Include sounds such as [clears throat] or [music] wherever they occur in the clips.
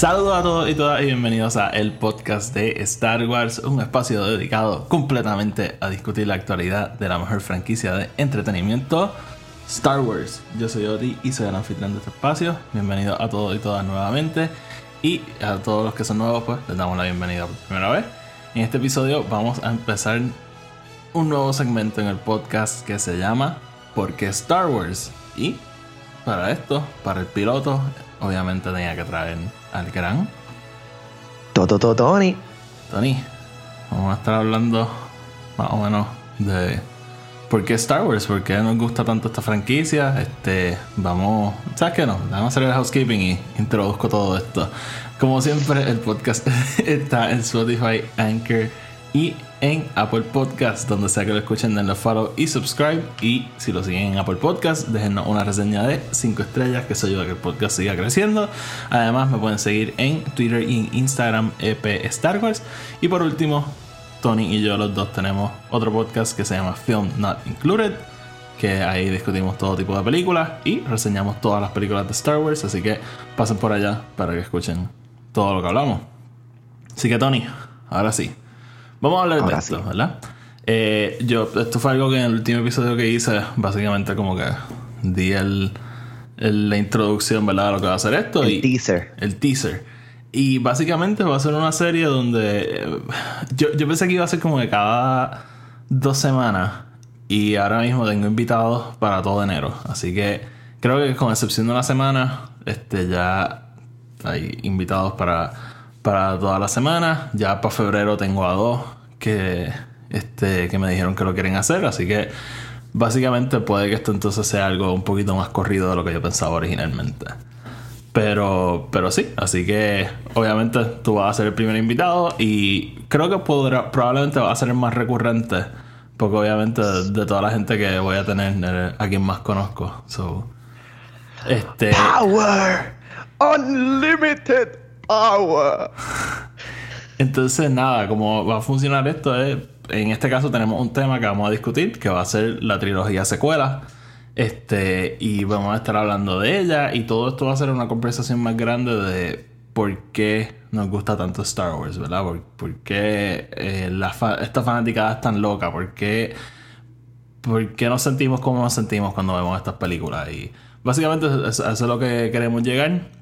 Saludos a todos y todas y bienvenidos a el podcast de Star Wars, un espacio dedicado completamente a discutir la actualidad de la mejor franquicia de entretenimiento, Star Wars. Yo soy Oti y soy el anfitrión de este espacio. Bienvenidos a todos y todas nuevamente. Y a todos los que son nuevos, pues les damos la bienvenida por primera vez. En este episodio vamos a empezar un nuevo segmento en el podcast que se llama ¿Por qué Star Wars? Y para esto, para el piloto, obviamente tenía que traer al gran Toto Tony. Tony. Vamos a estar hablando más o menos de por qué Star Wars, por qué nos gusta tanto esta franquicia. Este, vamos, ¿sabes qué no? Vamos a hacer el housekeeping y introduzco todo esto. Como siempre, el podcast [laughs] está en Spotify, Anchor y en Apple Podcast, donde sea que lo escuchen, denle follow y subscribe. Y si lo siguen en Apple Podcast, déjenos una reseña de 5 estrellas, que eso ayuda a que el podcast siga creciendo. Además, me pueden seguir en Twitter y en Instagram, EP Star Wars. Y por último, Tony y yo, los dos, tenemos otro podcast que se llama Film Not Included. Que ahí discutimos todo tipo de películas y reseñamos todas las películas de Star Wars. Así que pasen por allá para que escuchen todo lo que hablamos. Así que, Tony, ahora sí. Vamos a hablar de esto, sí. ¿verdad? Eh, yo, esto fue algo que en el último episodio que hice, básicamente como que di el, el- la introducción, ¿verdad? De lo que va a ser esto. El y, teaser. el teaser. Y básicamente va a ser una serie donde eh, yo, yo pensé que iba a ser como que cada dos semanas. Y ahora mismo tengo invitados para todo enero. Así que creo que con excepción de una semana, este ya hay invitados para, para toda la semana. Ya para febrero tengo a dos que, este, que me dijeron que lo quieren hacer. Así que básicamente puede que esto entonces sea algo un poquito más corrido de lo que yo pensaba originalmente. Pero, pero sí, así que obviamente tú vas a ser el primer invitado y creo que podrá, probablemente va a ser el más recurrente. Porque obviamente de, de toda la gente que voy a tener, eres a quien más conozco. So, este, Power. Unlimited power. entonces nada, como va a funcionar esto es, en este caso tenemos un tema que vamos a discutir, que va a ser la trilogía secuela. Este, y vamos a estar hablando de ella. Y todo esto va a ser una conversación más grande de por qué nos gusta tanto Star Wars, ¿verdad? Por, qué eh, la fa- esta fanaticada es tan loca, por qué, por qué nos sentimos como nos sentimos cuando vemos estas películas. Y básicamente eso es lo que queremos llegar.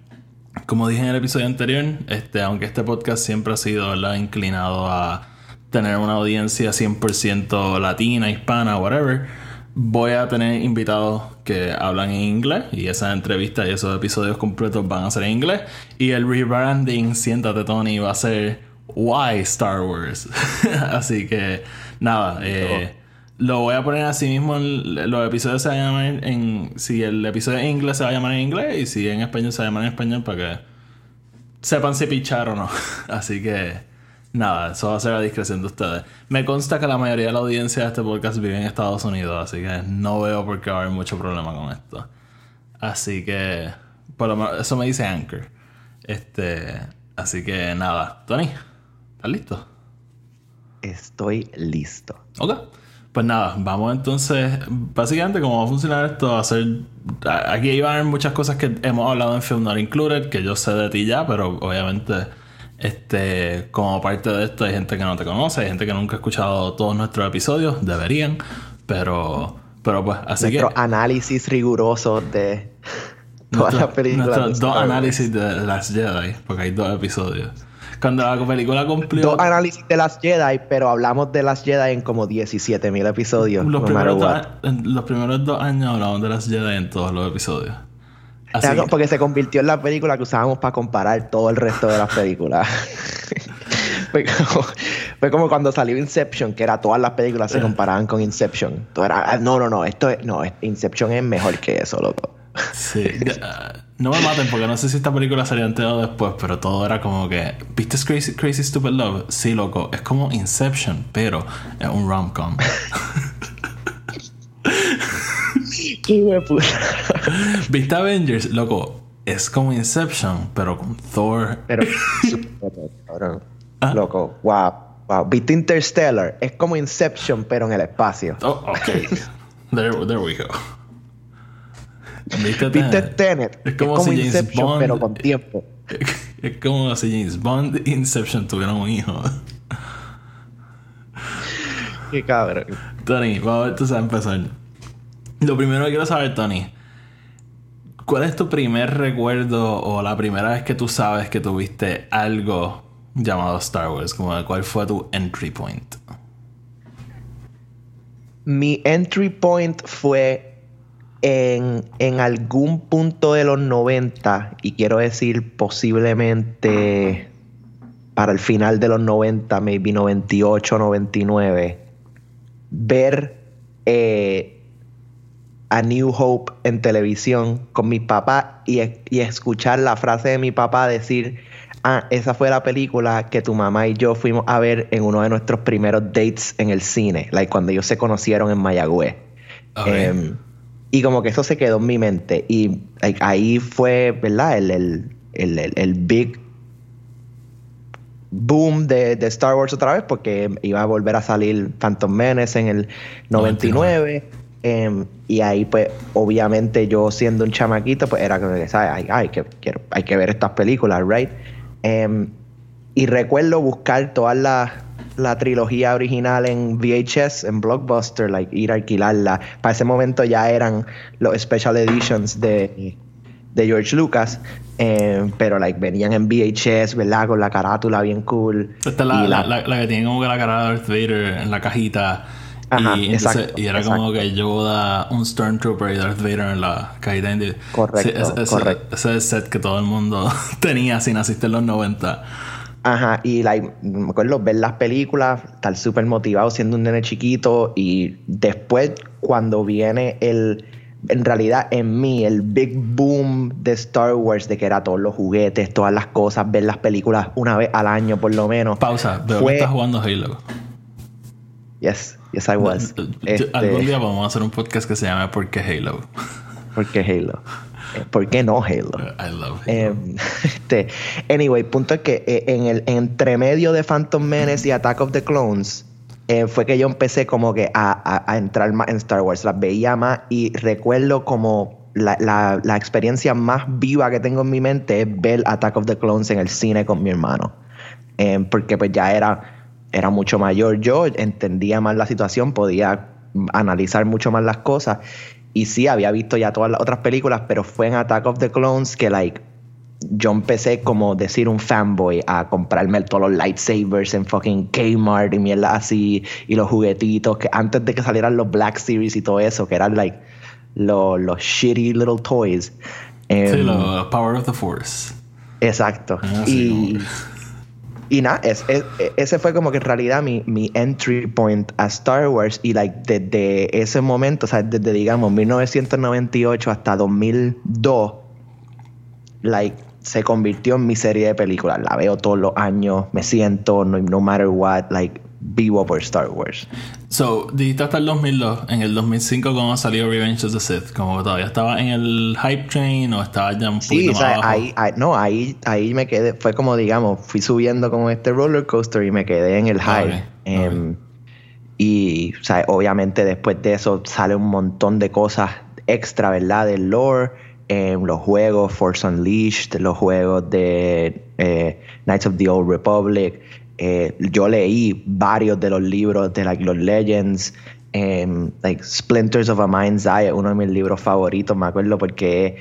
Como dije en el episodio anterior, este, aunque este podcast siempre ha sido ¿verdad? inclinado a tener una audiencia 100% latina, hispana, whatever, voy a tener invitados que hablan en inglés y esas entrevistas y esos episodios completos van a ser en inglés. Y el rebranding, siéntate Tony, va a ser Why Star Wars. [laughs] Así que nada, eh, lo voy a poner así mismo. en- los episodios se van a llamar en. Si el episodio en inglés se va a llamar en inglés y si en español se va a llamar en español para que sepan si pichar o no. [laughs] Así que nada, eso va a ser a discreción de ustedes. Me consta que la mayoría de la audiencia de este podcast vive en Estados Unidos, así que no veo por qué va a haber mucho problema con esto. Así que, por lo menos, eso me dice Anchor. Este, así que nada, Tony, ¿estás listo? Estoy listo. Ok. Pues nada, vamos entonces. Básicamente, cómo va a funcionar esto, va a ser. a- Aquí iban a haber muchas cosas que hemos hablado en Film Not Included, que yo sé de ti ya, pero obviamente, este, como parte de esto, hay gente que no te conoce, hay gente que nunca ha escuchado todos nuestros episodios, deberían, pero. Pero pues, así Nuestro que. análisis riguroso de todas nuestro- las películas. nuestros dos análisis de las Jedi, porque hay dos episodios. Cuando la película cumplió. Dos análisis de las Jedi, pero hablamos de las Jedi en como 17 mil episodios. Los, no primeros dos, los primeros años hablamos de las Jedi en todos los episodios. Así Era que- Porque se convirtió en la película que usábamos para comparar todo el resto de las películas. [laughs] fue, como, fue como cuando salió Inception, que era todas las películas se comparaban con Inception. Todo era, ah, no, no, no, esto es, no, Inception es mejor que eso, loco. Sí. No me maten porque no sé si esta película salió antes o después, pero todo era como que. ¿Viste Crazy, Crazy Stupid Love? Sí, loco. Es como Inception, pero es un rom-com. ¿Viste Avengers? Loco. Es como Inception, pero con Thor. Pero. Ah. Loco, wow, wow. ¿Viste Interstellar? Es como Inception, pero en el espacio. Oh, ok. there, there we go. ¿Viste, ¿Viste Tenet? Es como si James Inception, Bond- pero con tiempo. [laughs] Es como si James Bond e Inception tuvieran un hijo. [laughs] Qué cabrón. Tony, vamos a ver, tú sabes empezar. Lo primero que quiero saber, Tony, ¿cuál es tu primer recuerdo o la primera vez que tú sabes que tuviste algo llamado Star Wars? Como cuál fue tu entry point? Mi entry point fue en, en algún punto de los 90, y quiero decir posiblemente para el final de los 90, maybe 98, 99, ver eh, a New Hope en televisión con mi papá y, y escuchar la frase de mi papá decir, ah, esa fue la película que tu mamá y yo fuimos a ver en uno de nuestros primeros dates en el cine, like cuando ellos se conocieron en Mayagüez. Em, y como que eso se quedó en mi mente. Y ahí fue, ¿verdad? El, el, el, el- big boom de, de Star Wars otra vez, porque iba a volver a salir Phantom Menace en el 99. em, y ahí, pues, obviamente, yo siendo un chamaquito, pues era como que, ¿sabes? Ay, ay, que, quiero, hay que ver estas películas, ¿right? Em, y recuerdo buscar toda la, la trilogía original en VHS, en Blockbuster, like ir a alquilarla. Para ese momento ya eran los special editions de, de George Lucas, eh, pero like venían en VHS, ¿verdad? Con la carátula bien cool. Esta es la, la, la- la que tiene como que la cara de Darth Vader en la cajita. Ajá, y, entonces- exacto, y era como exacto. que Yoda, un Stormtrooper y Darth Vader en la cajita. Correcto, ese, ese- correcto. ese es el set que todo el mundo [laughs] tenía si naciste en los 90. Ajá, y like, me acuerdo ver las películas, estar súper motivado siendo un nene chiquito y después cuando viene el, en realidad en mí, el big boom de Star Wars, de que era todos los juguetes, todas las cosas, ver las películas una vez al año por lo menos. Pausa, veo Fue- estás jugando Halo. Yes, yes I was. Yo- Este, Algún día vamos a hacer un podcast que se llame ¿Por qué Halo? ¿Por qué Halo? Eh, ¿Por qué no Halo? I love Halo. Em, [laughs] este, anyway, punto es que eh, en el entremedio de Phantom Menace y Attack of the Clones eh, fue que yo empecé como que a, a- a entrar más en Star Wars. Las veía más y recuerdo como la, la- la experiencia más viva que tengo en mi mente es ver Attack of the Clones en el cine con mi hermano. Em, porque pues ya era, era mucho mayor yo, entendía más la situación, podía analizar mucho más las cosas. Y sí, había visto ya todas las otras películas, pero fue en Attack of the Clones que, like, yo empecé como decir un fanboy a comprarme todos los lightsabers en fucking Kmart y mierda así, y los juguetitos, que antes de que salieran los Black Series y todo eso, que eran, like, los, los shitty little toys. sí, Em, lo- Power of the Force. Exacto. Ah, sí, y, y nada, es- es- ese fue como que en realidad mi, mi entry point a Star Wars. Y like desde ese momento, o sea, desde digamos 1998 hasta 2002, like se convirtió en mi serie de películas. La veo todos los años, me siento, no, no matter what, like vivo por Star Wars. So, dijiste hasta el 2002. En el 2005, ¿cómo salió Revenge of the Sith? Como que todavía estaba en el hype train o estaba ya un Sí, poquito o más sea, abajo. ahí, ahí- no, ahí, ahí me quedé, fue como digamos, fui subiendo como este roller coaster y me quedé en el hype. Em, Y, o sea, obviamente después de eso sale un montón de cosas extra, ¿verdad? Del lore, em, los juegos Force Unleashed, los juegos de eh, Knights of the Old Republic. Eh, yo leí varios de los libros de like, los Legends. em, like Splinters of a Mind's Eye, uno de mis libros favoritos, me acuerdo porque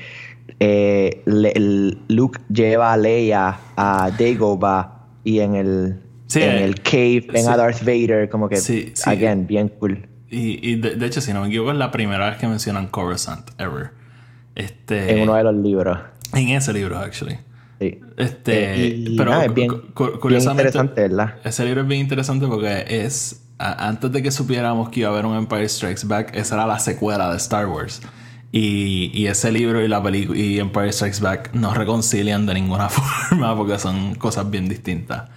eh, le- Luke lleva a Leia a Dagobah y en el, Sí, en eh, el cave ven sí. a Darth Vader, como que, Sí, sí. again, bien cool. Y, y de, de hecho, si no me equivoco, es la primera vez que mencionan Coruscant ever. Este, En uno de los libros. en ese libro, actually. Sí. Este, Eh, y pero nada, es bien, cu- cu- bien curiosamente, interesante, ¿verdad? ese libro es bien interesante porque es a- antes de que supiéramos que iba a haber un Empire Strikes Back, esa era la secuela de Star Wars. Y, y ese libro y la película y Empire Strikes Back no reconcilian de ninguna [laughs] forma porque son cosas bien distintas.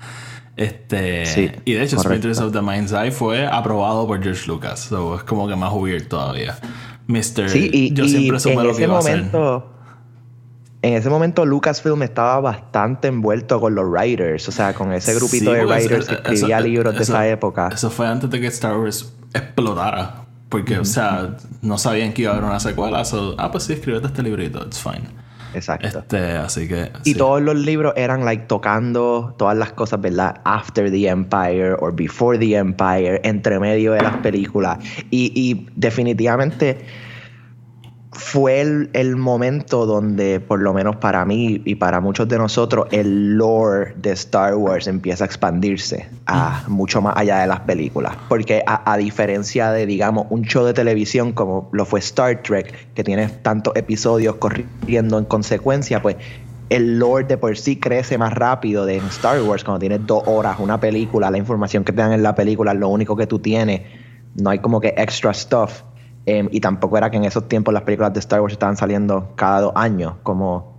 Este, Sí, y de hecho. Sprinters of the Mind's Eye fue aprobado por George Lucas. So es como que más weird todavía. Mr. Sí, y, yo y siempre supe lo que iba a hacer. En ese momento Lucasfilm estaba bastante envuelto con los writers, o sea, con ese grupito Sí, de writers eso- que escribía eso- libros de esa época. Eso fue antes de que Star Wars explotara. Porque, o sea, no sabían que iba a haber una secuela. So, ah, pues sí, escríbete este librito, it's fine. Exacto. Este, así que. Y sí. todos los libros eran like tocando todas las cosas, ¿verdad? After the Empire or Before the Empire, entre medio de las películas. Y, y definitivamente fue el, el momento donde, por lo menos para mí y para muchos de nosotros, el lore de Star Wars empieza a expandirse a mucho más allá de las películas. Porque a, a diferencia de, digamos, un show de televisión como lo fue Star Trek, que tiene tantos episodios corriendo en consecuencia, pues el lore de por sí crece más rápido de Star Wars cuando tienes dos horas una película, la información que te dan en la película es lo único que tú tienes, no hay como que extra stuff. Em, y tampoco era que en esos tiempos las películas de Star Wars estaban saliendo cada dos años, como,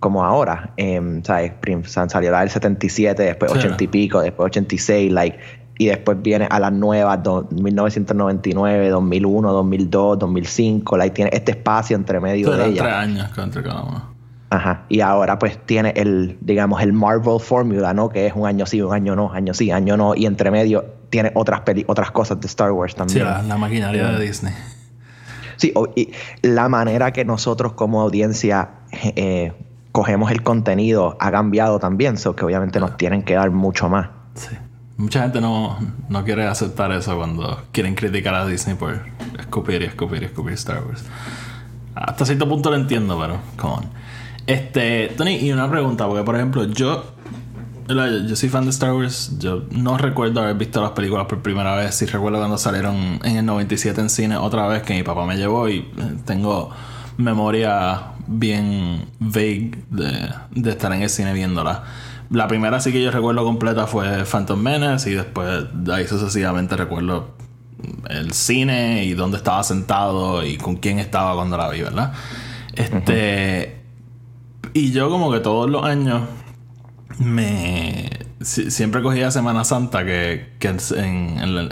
como ahora. Em, ¿sabes? Salió la del 77, después Sí. 80 y pico, después 86, like, y después viene a las nuevas, do- 1999, 2001, 2002, 2005, like, tiene este espacio entre medio de ellas. tres años entre cada uno. Ajá. Y ahora pues tiene el, digamos, el Marvel Formula, ¿no? Que es un año sí, un año no, año sí, año no. Y entre medio tiene otras peli otras cosas de Star Wars Sí, también. la, la maquinaria de Disney. Sí, y la manera que nosotros como audiencia eh, cogemos el contenido ha cambiado también, so que obviamente nos tienen que dar mucho más. Sí. Mucha gente no, no quiere aceptar eso cuando quieren criticar a Disney por escupir y escupir y escupir Star Wars. Hasta cierto punto lo entiendo, pero come on. Este, Tony, y una pregunta, porque por ejemplo, yo, yo, yo soy fan de Star Wars, yo no recuerdo haber visto las películas por primera vez, sí recuerdo cuando salieron en el 97 en cine otra vez que mi papá me llevó y eh, tengo memoria bien vague de, de estar en el cine viéndola. La primera sí que yo recuerdo completa fue Phantom Menace y después de ahí sucesivamente recuerdo el cine y dónde estaba sentado y con quién estaba cuando la vi, ¿verdad? Este. Y yo, como que todos los años, me. si- siempre cogía Semana Santa, que, que en,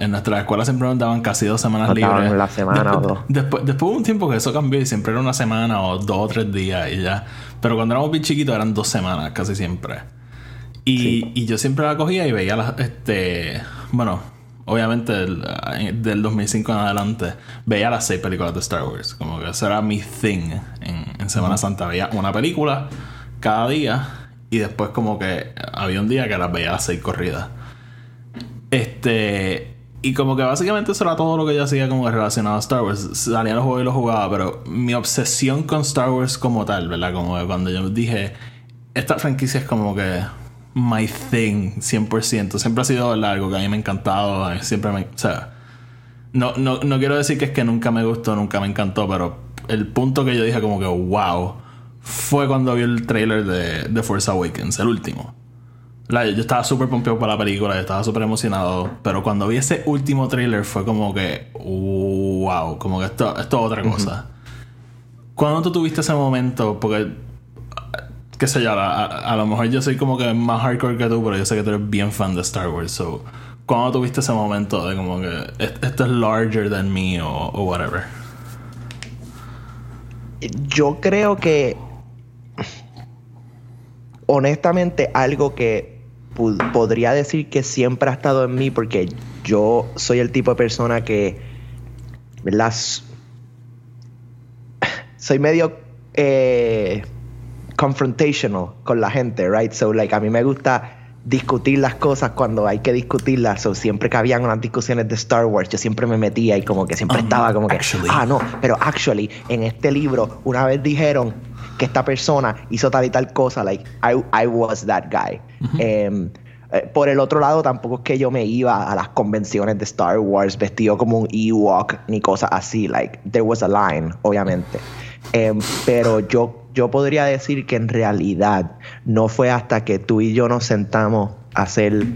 en, nuestra escuela siempre nos daban casi dos semanas daban libres. la semana después, o dos. Después, después hubo un tiempo que eso cambió y siempre era una semana o dos o tres días y ya. Pero cuando éramos bien chiquitos eran dos semanas casi siempre. Y, y yo siempre la cogía y veía las, este, bueno, obviamente del, del 2005 en adelante, veía las seis películas de Star Wars. Como que eso era mi thing en, en Semana Santa. Veía una película cada día y después como que había un día que las veía las seis corridas. Este... Y como que básicamente eso era todo lo que yo hacía como relacionado a Star Wars. Salía los juegos y los jugaba, pero mi obsesión con Star Wars como tal, ¿verdad? Como que cuando yo dije, esta franquicia es como que my thing, 100%. Siempre ha sido algo que a mí me ha encantado. Siempre me... O sea, no, no, no quiero decir que es que nunca me gustó, nunca me encantó, pero el punto que yo dije como que wow fue cuando vi el trailer de, de Force Awakens, el último. La- yo estaba súper pompeado para la película, yo estaba súper emocionado, pero cuando vi ese último trailer fue como que wow, como que esto, esto es otra cosa. ¿Cuándo tú tuviste ese momento? Porque, qué sé yo, a, a- a lo mejor yo soy como que más hardcore que tú, pero yo sé que tú eres bien fan de Star Wars, so... ¿Cuándo tuviste ese momento de como que "Est- esto es larger than me o, o whatever? Yo creo que honestamente algo que podría decir que siempre ha estado en mí porque yo soy el tipo de persona que ¿verdad? S- [sighs] soy medio eh, confrontational con la gente, right? So like a mí me gusta discutir las cosas cuando hay que discutirlas. So, siempre que habían unas discusiones de Star Wars, yo siempre me metía y como que siempre Um, estaba como que, actually. ah, no, pero actually, en este libro, una vez dijeron que esta persona hizo tal y tal cosa, like, I, I was that guy. Em, eh, por el otro lado, tampoco es que yo me iba a las convenciones de Star Wars vestido como un Ewok ni cosas así. Like, there was a line, obviamente. Em, pero yo, yo podría decir que en realidad no fue hasta que tú y yo nos sentamos a hacer.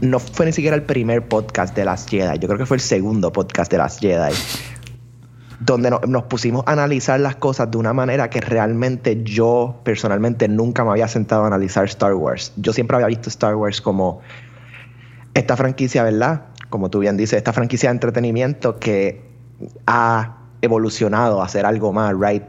No fue ni siquiera el primer podcast de las Jedi. Yo creo que fue el segundo podcast de las Jedi. Donde no- nos pusimos a analizar las cosas de una manera que realmente yo personalmente nunca me había sentado a analizar Star Wars. Yo siempre había visto Star Wars como esta franquicia, ¿verdad? Como tú bien dices, esta franquicia de entretenimiento que ha evolucionado a hacer algo más, ¿right?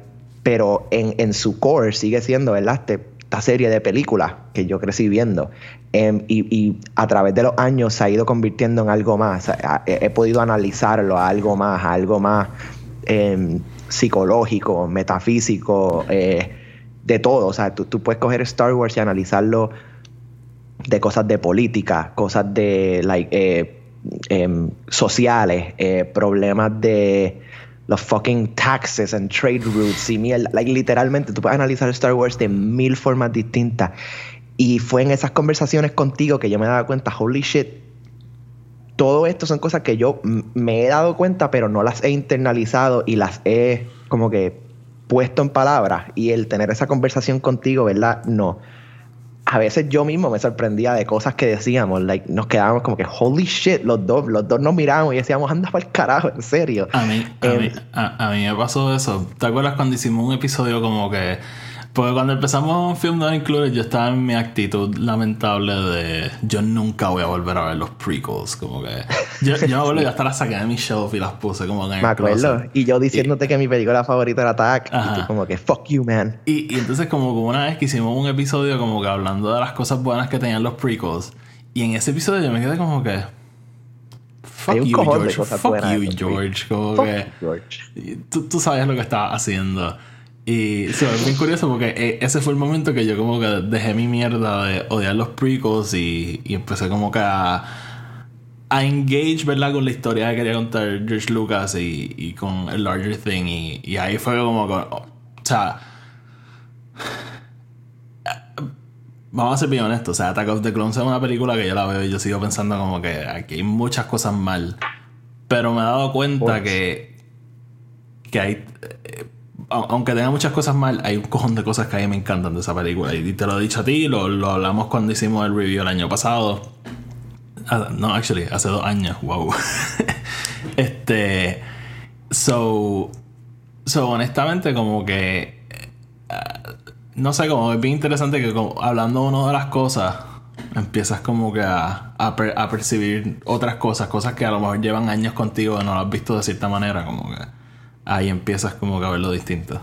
Pero en, en su core sigue siendo, ¿verdad? Este- esta serie de películas que yo crecí viendo. Em, y, y a través de los años se ha ido convirtiendo en algo más. He, podido analizarlo a algo más, algo más em, psicológico, metafísico, eh, de todo. O sea, tú, tú puedes coger Star Wars y analizarlo de cosas de política, cosas de like, eh, em, sociales, eh, problemas de los fucking taxes and trade routes y mierda. Like, literalmente, tú puedes analizar Star Wars de mil formas distintas. Y fue en esas conversaciones contigo que yo me daba cuenta, holy shit, todo esto son cosas que yo me he dado cuenta, pero no las he internalizado y las he como que puesto en palabras. Y el tener esa conversación contigo, ¿verdad? No. A veces yo mismo me sorprendía de cosas que decíamos, like, nos quedábamos como que, holy shit, los dos, los dos nos mirábamos y decíamos, anda para el carajo, en serio. A mí, a, Em, mí, a, a mí me pasó eso. ¿Te acuerdas cuando hicimos un episodio como que... Porque cuando empezamos Film Not Included yo estaba en mi actitud lamentable de... Yo nunca voy a volver a ver los prequels. Como que... Yo, yo me acuerdo que hasta las saqué de mi shelf y las puse como en el Me acuerdo. closet. Y yo diciéndote que mi película favorita era Attack. Y Ajá. tú como que, fuck you, man. Y, y entonces como, como una vez que hicimos un episodio como que hablando de las cosas buenas que tenían los prequels. Y en ese episodio yo me quedé como que... Fuck you, George. Fuck you, George. Como Fuck que... George. Y Tú, tú sabías lo que estaba haciendo. Y sí, es bien curioso porque eh, ese fue el momento que yo como que dejé mi mierda de odiar los prequels y, y empecé como que a, a engage, ¿verdad? Con la historia que quería contar George Lucas y, y con el larger thing. Y, y ahí fue como que... O sea... Vamos a ser bien honestos, o sea, Attack of the Clones es una película que yo la veo y yo sigo pensando como que aquí hay muchas cosas mal. Pero me he dado cuenta que, que hay, eh, aunque tenga muchas cosas mal, hay un cojón de cosas que a mí me encantan de esa película. Y te lo he dicho a ti, lo, lo hablamos cuando hicimos el review el año pasado. Ah, no, actually, hace dos años, wow. [laughs] este, so, so, honestamente, como que no sé, como es bien interesante que como, hablando uno de las cosas, empiezas como que a, a, a percibir otras cosas, cosas que a lo mejor llevan años contigo y no las has visto de cierta manera, como que ahí empiezas como que a verlo distinto.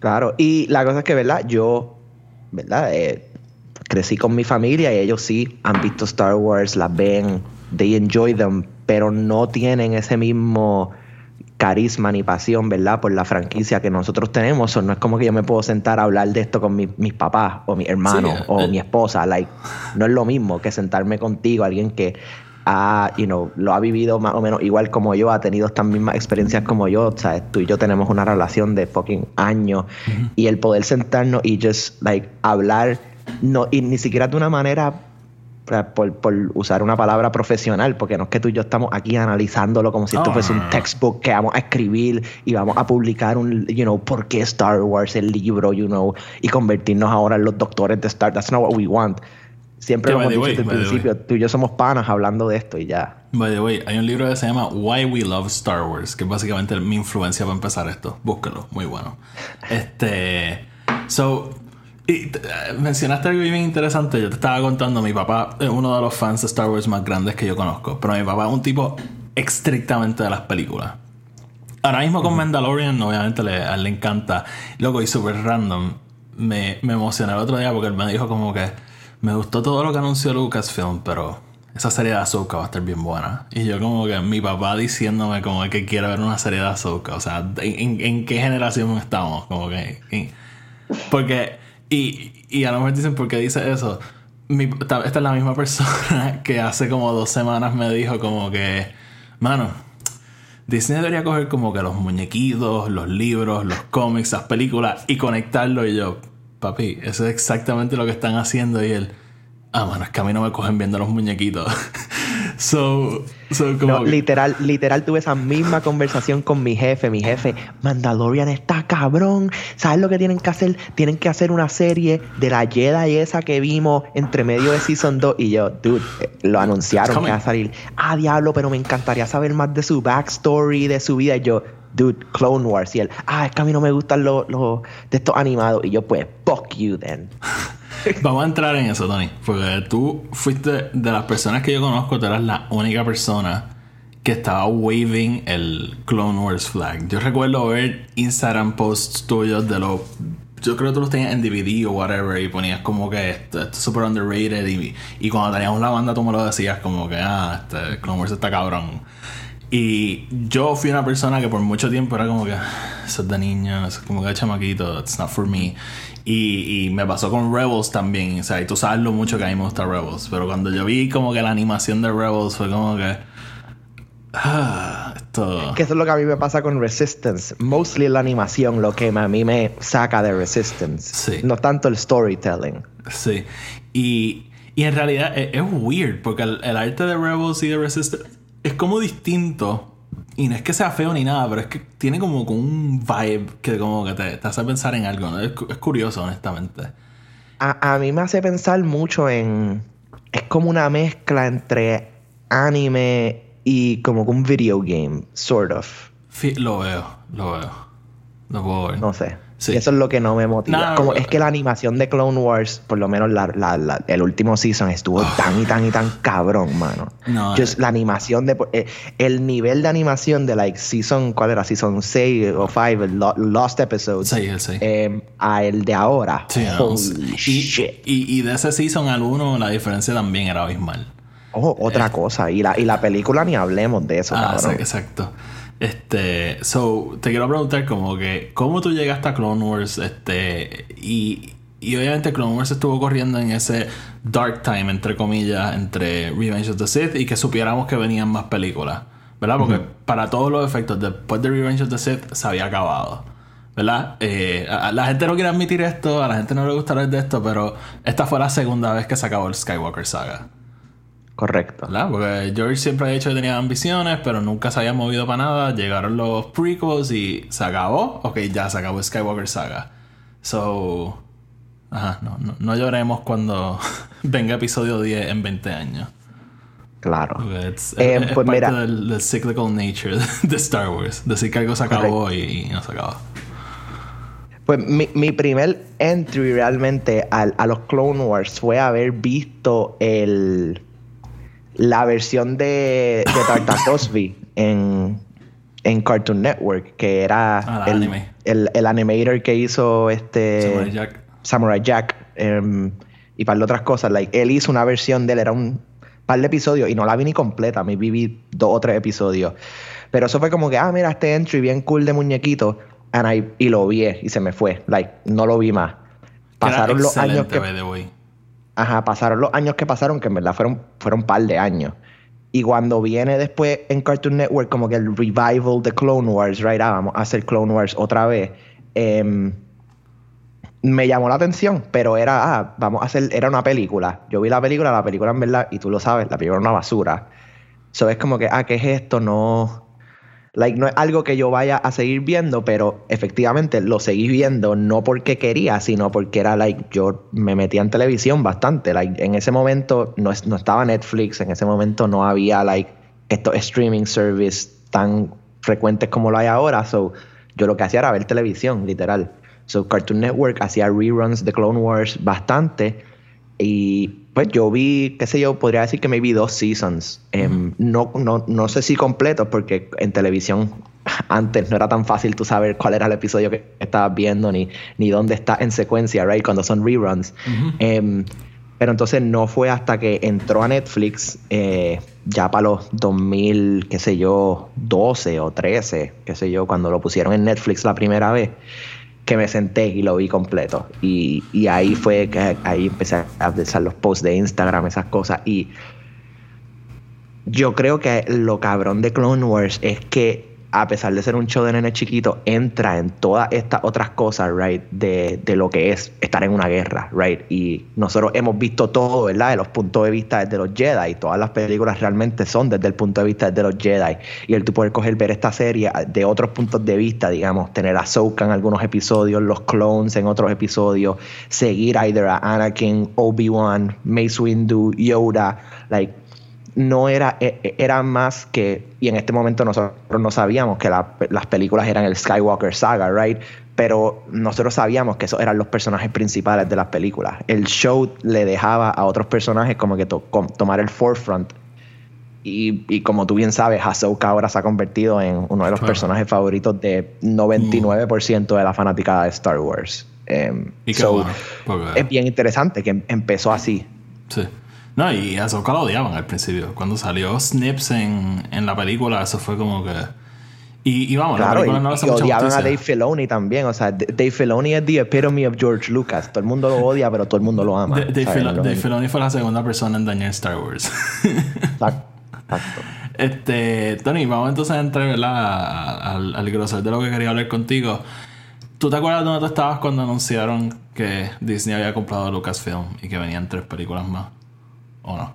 Claro, y la cosa es que, ¿verdad? Yo, ¿verdad? Eh, crecí con mi familia y ellos sí han visto Star Wars, las ven, they enjoy them, pero no tienen ese mismo carisma ni pasión, ¿verdad? Por la franquicia que nosotros tenemos. O no es como que yo me puedo sentar a hablar de esto con mi- mis papás o mi hermano Sí, o eh. mi esposa. Like, no es lo mismo que sentarme contigo, alguien que ha, you know, lo ha vivido más o menos igual como yo, ha tenido estas mismas experiencias como yo. O sea, tú y yo tenemos una relación de fucking años. Y el poder sentarnos y just, like, hablar, no, y ni siquiera de una manera por, por usar una palabra profesional, porque no es que tú y yo estamos aquí analizándolo como si esto Oh, fuese un textbook que vamos a escribir y vamos a publicar un, you know, por qué Star Wars, el libro, you know, y convertirnos ahora en los doctores de Star. That's not what we want. Siempre lo hemos dicho way, desde el principio. Tú y yo somos panas hablando de esto y ya. By the way, hay un libro que se llama Why We Love Star Wars, que es básicamente mi influencia para empezar esto. Búsquelo, muy bueno. Este. So. y eh, mencionaste algo bien interesante. Yo te estaba contando, mi papá es uno de los fans de Star Wars más grandes que yo conozco. Pero mi papá es un tipo estrictamente de las películas. Ahora mismo con Mandalorian, obviamente le, a él le encanta. Loco, y súper random. Me, me emocioné el otro día porque él me dijo como que me gustó todo lo que anunció Lucasfilm, pero esa serie de Ahsoka va a estar bien buena. Y yo como que mi papá diciéndome como que quiere ver una serie de Ahsoka. O sea, ¿en, qué generación estamos? Como que... en- porque... Y, y a lo mejor dicen, ¿por qué dice eso? Esta es la misma [laughs] persona que hace como dos semanas me dijo como que... Mano, Disney debería coger como que los muñequitos, los libros, los cómics, las películas y conectarlo. Y yo, papi, eso es exactamente lo que están haciendo. Y él, ah, mano, es que a mí no me cogen viendo los muñequitos. [laughs] so, so como. No, que- literal, literal tuve esa misma conversación con mi jefe. Mi jefe, Mandalorian está cabrón. ¿Sabes lo que tienen que hacer? Tienen que hacer una serie de la Jedi esa que vimos entre medio de Season 2. Y yo, dude, eh, lo anunciaron que va a salir. Ah, diablo, pero me encantaría saber más de su backstory, de su vida. Y yo, dude, Clone Wars. Y él, ah, es que a mí no me gustan los, los de estos animados. Y yo, pues, fuck you then. [laughs] Vamos a entrar en eso, Tony. Porque tú fuiste de las personas que yo conozco, tú eras la única persona que estaba waving el Clone Wars flag. Yo recuerdo ver Instagram posts tuyos de los. Yo creo que tú los tenías en DVD o whatever y ponías como que esto es super underrated y, y cuando teníamos la banda tú me lo decías como que ah, este Clone Wars está cabrón. Y yo fui una persona que por mucho tiempo era como que eso es de niño, eso es como que de chamaquito, it's not for me. Y, y me pasó con Rebels también, o sea, y tú sabes lo mucho que a mí me gusta Rebels, pero cuando yo vi como que la animación de Rebels fue como que Ah, esto. Que eso es lo que a mí me pasa con Resistance. Mostly la animación lo que a mí me saca de Resistance. Sí. No tanto el storytelling. Sí. Y, y en realidad es, es weird porque el, el arte de Rebels y de Resistance es como distinto. Y no es que sea feo ni nada, pero es que tiene como, como un vibe que como que te, te hace pensar en algo, ¿no? Es, cu- es curioso, honestamente. A, a mí me hace pensar mucho en. Es como una mezcla entre anime y como un video game, sort of. Fi- lo veo, lo veo. Lo puedo ver. No sé. Sí. Y eso es lo que no me motiva. No, como es que la animación de Clone Wars, por lo menos la- la- la- el último season, estuvo tan y tan y tan cabrón, mano. No, Just eh. la animación de eh, el nivel de animación de like season, ¿cuál era? Season 6 o 5, el Lo- Lost Episodes. Sí, el sí. eh, a el de ahora. Sí, Holy y, shit. y, y de ese season al 1 la diferencia también era abismal. Oh, otra cosa. Y la, y la película ni hablemos de eso, Eh. Ah, cabrón. sí, exacto. Este, so, te quiero preguntar como que, ¿cómo tú llegaste a Clone Wars? Este, y, y obviamente Clone Wars estuvo corriendo en ese dark time, entre comillas, entre Revenge of the Sith y que supiéramos que venían más películas, ¿verdad? Porque para todos los efectos, después de Revenge of the Sith se había acabado. ¿Verdad? Eh, a- a la gente no quiere admitir esto, a la gente no le gusta hablar de esto, pero esta fue la segunda vez que se acabó el Skywalker saga. Correcto. ¿verdad? Porque George siempre ha dicho que tenía ambiciones, pero nunca se había movido para nada. Llegaron los prequels y se acabó. Ok, ya se acabó Skywalker Saga. So. Ajá, no, no, no lloremos cuando [laughs] venga episodio 10 en 20 años. Claro. It's- Eh, es, es pues parte mira. del, del cyclical nature de Star Wars. Decir que algo se acabó y, y no se acabó. Pues mi, mi primer entry realmente al- a los Clone Wars fue haber visto el la versión de, de Tartakovsky en, en Cartoon Network, que era Ah, el, anime. el, el animator que hizo este Samurai Jack. Samurai Jack em, y par de otras cosas. Like, él hizo una versión de él, era un par de episodios y no la vi ni completa, me vi dos o tres episodios. Pero eso fue como que, ah, mira, este entry bien cool de muñequito. And I- y lo vi y se me fue. Like, no lo vi más. Pasaron los años que. by the way. Ajá, pasaron los años que pasaron, que en verdad fueron, fueron un par de años. Y cuando viene después en Cartoon Network, como que el revival de Clone Wars, right? Ah, vamos a hacer Clone Wars otra vez. em, me llamó la atención, pero era, ah, vamos a hacer, era una película. Yo vi la película, la película en verdad, y tú lo sabes, la película era una basura. So es como que, ah, ¿qué es esto? No. Like, no es algo que yo vaya a seguir viendo, pero efectivamente lo seguí viendo no porque quería, sino porque era like, yo me metía en televisión bastante. Like, en ese momento no, no estaba Netflix, en ese momento no había like estos streaming service tan frecuentes como lo hay ahora. So, yo lo que hacía era ver televisión, literal. So, Cartoon Network hacía reruns de Clone Wars bastante. Y pues yo vi, qué sé yo, podría decir que me vi dos seasons. Em, no, no, no sé si completos, porque en televisión antes no era tan fácil tú saber cuál era el episodio que estabas viendo, ni, ni dónde está en secuencia, right? Cuando son reruns. Em, pero entonces no fue hasta que entró a Netflix, eh, ya para los 2000, qué sé yo, 12 o 13, qué sé yo, cuando lo pusieron en Netflix la primera vez, que me senté y lo vi completo. Y, y ahí fue que ahí empecé a pensar los posts de Instagram, esas cosas. Y yo creo que lo cabrón de Clone Wars es que a pesar de ser un show de nene chiquito, entra en todas estas otras cosas, right, de, de lo que es estar en una guerra, right. Y nosotros hemos visto todo, ¿verdad? De los puntos de vista desde los Jedi. Todas las películas realmente son desde el punto de vista desde los Jedi. Y el tú poder coger ver esta serie de otros puntos de vista, digamos, tener a Ahsoka en algunos episodios, los clones en otros episodios, seguir either a Anakin, Obi-Wan, Mace Windu, Yoda, like no era, e- e- era más que, y en este momento nosotros no sabíamos que la- las películas eran el Skywalker Saga, right? Pero nosotros sabíamos que esos eran los personajes principales de las películas. El show le dejaba a otros personajes como que to- com- tomar el forefront. Y, y como tú bien sabes, Ahsoka ahora se ha convertido en uno de los Claro. personajes favoritos de 99% de la fanaticada de Star Wars. Em, Y so, es bien interesante que em- empezó así. Sí. No, y a Ahsoka lo odiaban al principio. Cuando salió Snips en, en la película, eso fue como que. Y, y vamos, la Claro, y, película no le hace y mucha odiaban a. Dave Filoni también. O sea, Dave Filoni es the epitome of George Lucas. Todo el mundo lo odia, pero todo el mundo lo ama. Da- Dave, Filoni fue la segunda persona en dañar Star Wars. [laughs] Exacto. exacto. este, Tony, vamos entonces a entrar al, al grosor de lo que quería hablar contigo. ¿Tú te acuerdas dónde tú estabas cuando anunciaron que Disney había comprado Lucasfilm y que venían tres películas más? ¿O no?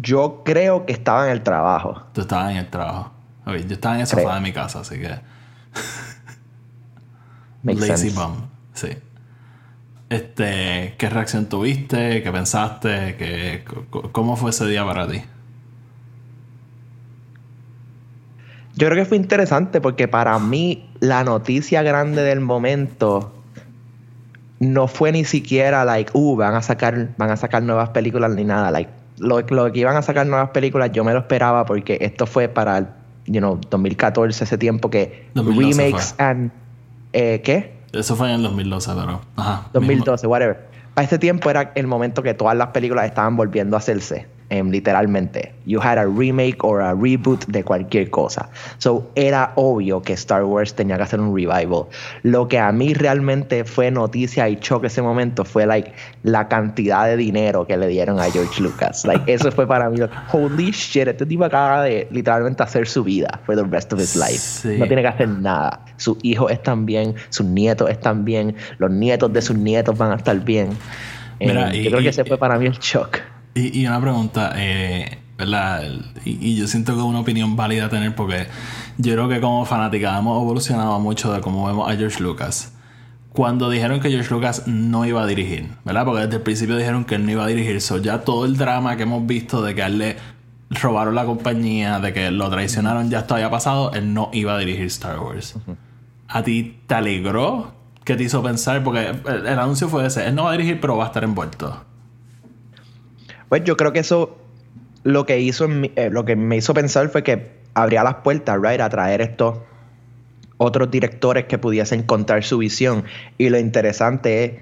Yo creo que estaba en el trabajo. Tú estabas en el trabajo. Ok, yo estaba en el Creo. sofá de mi casa, así que. [laughs] Lazy sense. bum, sí. Este, ¿qué reacción tuviste? ¿Qué pensaste? ¿Qué, ¿Cómo fue ese día para ti? Yo creo que fue interesante porque para mí la noticia grande del momento no fue ni siquiera like, uh, van a sacar, van a sacar nuevas películas ni nada. Like, lo, lo que iban a sacar nuevas películas yo me lo esperaba porque esto fue para el, you know, 2014, ese tiempo que 2012 remakes and eh, ¿qué? Eso fue en el 2012, pero. Ajá. 2012, whatever. Para este tiempo era el momento que todas las películas estaban volviendo a hacerse, em, literalmente. You had a remake or a reboot de cualquier cosa. So era obvio que Star Wars tenía que hacer un revival. Lo que a mí realmente fue noticia y choque ese momento fue like la cantidad de dinero que le dieron a George Lucas. Like eso fue para mí, like, holy shit, este tipo acaba de literalmente hacer su vida for the rest of his life. Sí. No tiene que hacer nada. Sus hijos están bien, sus nietos están bien, los nietos de sus nietos van a estar bien. Mira, yo y- creo y- que ese fue para mí el shock. Y, y una pregunta, eh, ¿verdad? Y, y yo siento que es una opinión válida tener porque yo creo que como fanática hemos evolucionado mucho de cómo vemos a George Lucas. Cuando dijeron que George Lucas no iba a dirigir, ¿verdad? Porque desde el principio dijeron que él no iba a dirigir. So ya todo el drama que hemos visto de que a él le robaron la compañía, de que lo traicionaron, ya esto había pasado, él no iba a dirigir Star Wars. ¿A ti te alegró? ¿Qué te hizo pensar? Porque el, el anuncio fue ese, él no va a dirigir, pero va a estar envuelto. Pues yo creo que eso lo que hizo eh, lo que me hizo pensar fue que abría las puertas, right, a traer estos otros directores que pudiesen contar su visión. Y lo interesante es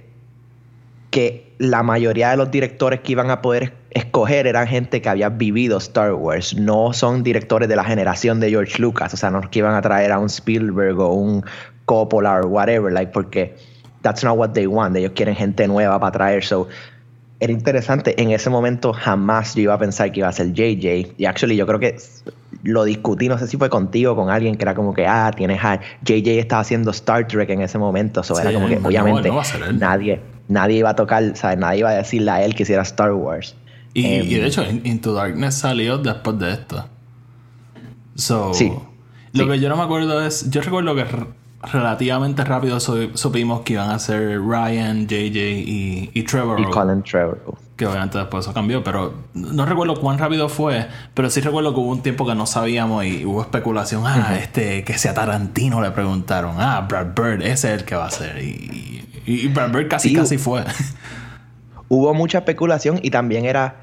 que la mayoría de los directores que iban a poder es- escoger eran gente que había vivido Star Wars. No son directores de la generación de George Lucas. O sea, no es que iban a traer a un Spielberg o un Coppola o whatever, like, porque that's not what they want. Ellos quieren gente nueva para traer. So, era interesante. En ese momento jamás yo iba a pensar que iba a ser JJ. Y actually yo creo que lo discutí, no sé si fue contigo o con alguien que era como que, ah, tienes a JJ estaba haciendo Star Trek en ese momento. So Sí, era como que, no, obviamente, no va a ser él. nadie, nadie iba a tocar, ¿sabes? Nadie iba a decirle a él que hiciera Star Wars. Y, Em, y de hecho, In- Into Darkness salió después de esto. So, Sí, Lo sí. que yo no me acuerdo es. Yo recuerdo que relativamente rápido su- supimos que iban a ser Ryan, JJ y, y Trevor. y Colin Trevorrow. Que obviamente después eso cambió, pero no recuerdo cuán rápido fue, pero sí recuerdo que hubo un tiempo que no sabíamos y hubo especulación. Ah, este, que sea Tarantino, le preguntaron. Ah, Brad Bird, ese es el que va a ser. Y, y, y Brad Bird casi, Sí, casi fue. hubo mucha especulación y también era,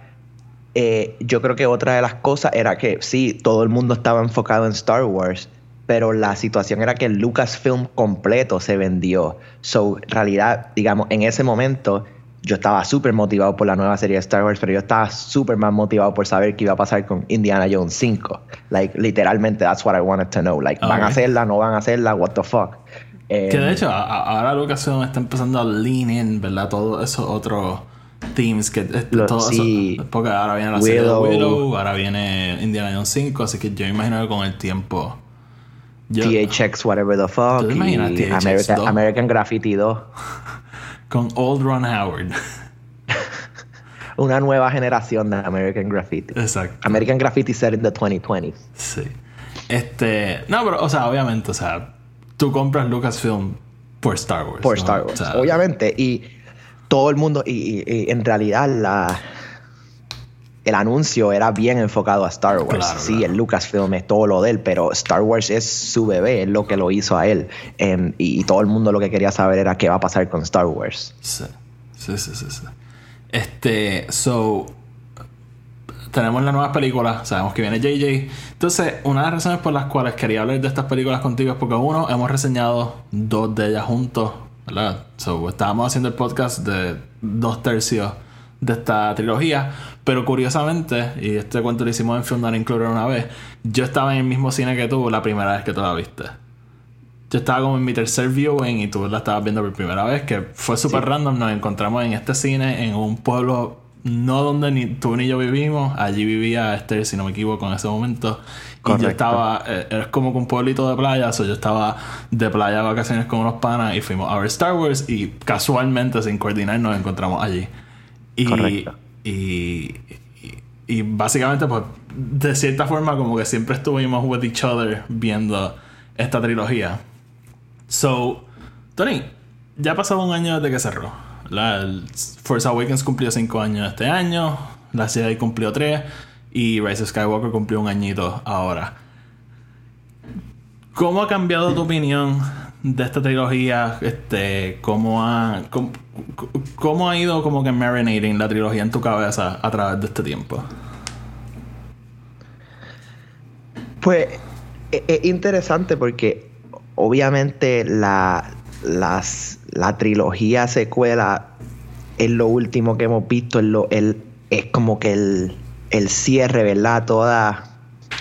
eh, yo creo que otra de las cosas era que sí, todo el mundo estaba enfocado en Star Wars, pero la situación era que el Lucasfilm completo se vendió. So, en realidad, digamos, en ese momento yo estaba súper motivado por la nueva serie de Star Wars, pero yo estaba súper más motivado por saber qué iba a pasar con Indiana Jones 5. Like, literalmente, that's what I wanted to know. Like, ¿van a hacerla? ¿No van a hacerla? ¿What the fuck? Eh, Que de hecho, a- a- ahora Lucasfilm está empezando a lean in, ¿verdad? Todos esos otros themes que. eh, Lo- todo sí. eso, porque ahora viene la serie de Willow. Willow, ahora viene Indiana Jones 5, así que yo me imagino que con el tiempo. Yo, THX, whatever the fuck. ¿Tú y American, 2? American Graffiti 2. [laughs] con Old Ron Howard. [laughs] una nueva generación de American Graffiti. Exacto. American Graffiti set in the 2020s. Sí. Este. No, pero, o sea, obviamente, o sea, tú compras Lucasfilm por Star Wars. Por ¿no? Star O Wars, sea, obviamente. Y todo el mundo, y, y- y en realidad la, el anuncio era bien enfocado a Star Wars. Claro, sí, claro. el Lucasfilm es todo lo de él, pero Star Wars es su bebé, es lo que lo hizo a él. Em, y, y todo el mundo lo que quería saber era qué va a pasar con Star Wars. Sí, sí, sí, sí. sí. Este, so. Tenemos las nuevas películas, sabemos que viene JJ. Entonces, una de las razones por las cuales quería hablar de estas películas contigo es porque, uno, hemos reseñado dos de ellas juntos, ¿verdad? So, estábamos haciendo el podcast de dos tercios de esta trilogía, pero curiosamente, y este cuento lo hicimos en Film Not Included una vez, yo estaba en el mismo cine que tú la primera vez que tú la viste. Yo estaba como en mi tercer viewing y tú la estabas viendo por primera vez, que fue súper random. Nos encontramos en este cine en un pueblo no donde ni tú ni yo vivimos. Allí vivía Esther, si no me equivoco, en ese momento. Y yo Correcto. estaba, eh, es como que un pueblito de playa, so yo estaba de playa de vacaciones con unos panas y fuimos a ver Star Wars y casualmente, sin coordinar, nos encontramos allí. Y, Correcto. Y, y, básicamente, pues, de cierta forma, como que siempre estuvimos with each other viendo esta trilogía. So, Tony, ya ha pasado un año desde que cerró. La, Force Awakens cumplió 5 años este año, la Jedi cumplió 3 y Rise of Skywalker cumplió un añito ahora. ¿Cómo ha cambiado tu opinión de esta trilogía? Este, ¿cómo, ha, cómo, cómo ha ido como que marinating la trilogía en tu cabeza a través de este tiempo? Pues e- es interesante porque obviamente la, las, la trilogía secuela es lo último que hemos visto, es, lo, el, es como que el, el cierre, ¿verdad? A toda,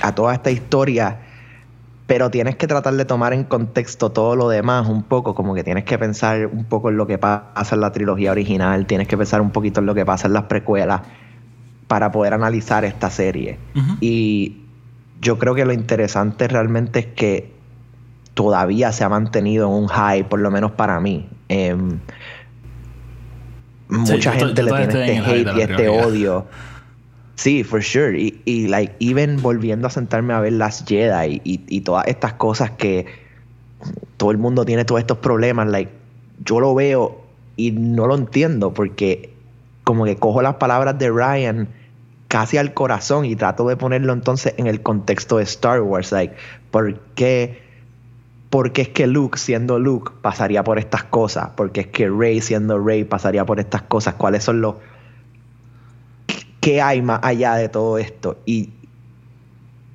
a toda esta historia. Pero tienes que tratar de tomar en contexto todo lo demás un poco, como que tienes que pensar un poco en lo que pasa en la trilogía original, tienes que pensar un poquito en lo que pasa en las precuelas para poder analizar esta serie. Y yo creo que lo interesante realmente es que todavía se ha mantenido en un high, por lo menos para mí. Em, mucha gente yo le tiene este hate y este odio. [laughs] Sí, for sure. Y, y like, even volviendo a sentarme a ver las Jedi y, y todas estas cosas que todo el mundo tiene todos estos problemas, like, yo lo veo y no lo entiendo porque como que cojo las palabras de Ryan casi al corazón y trato de ponerlo entonces en el contexto de Star Wars, like, ¿por qué? Porque es que Luke, siendo Luke, pasaría por estas cosas. Porque es que Rey, siendo Rey, pasaría por estas cosas. ¿Cuáles son los... ¿Qué hay más allá de todo esto? Y...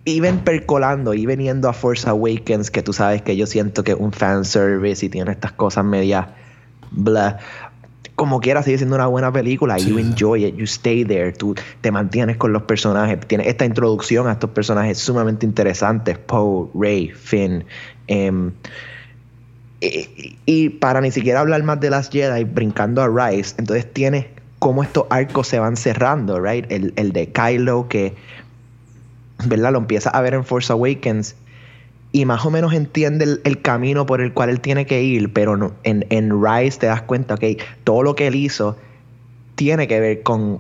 Y ven percolando y veniendo a Force Awakens, que tú sabes que yo siento que es un fanservice y tiene estas cosas medias blah. Como quiera, sigue siendo una buena película. Sí. You enjoy it, you stay there, tú te mantienes con los personajes. Tienes esta introducción a estos personajes sumamente interesantes: Poe, Rey, Finn. em, y, y para ni siquiera hablar más de las Jedi, brincando a Rise, entonces tienes cómo estos arcos se van cerrando, right? El, el de Kylo que, ¿verdad? Lo empieza a ver en Force Awakens y más o menos entiende el, el camino por el cual él tiene que ir, pero no, en, en Rise te das cuenta, ok, todo lo que él hizo tiene que ver con,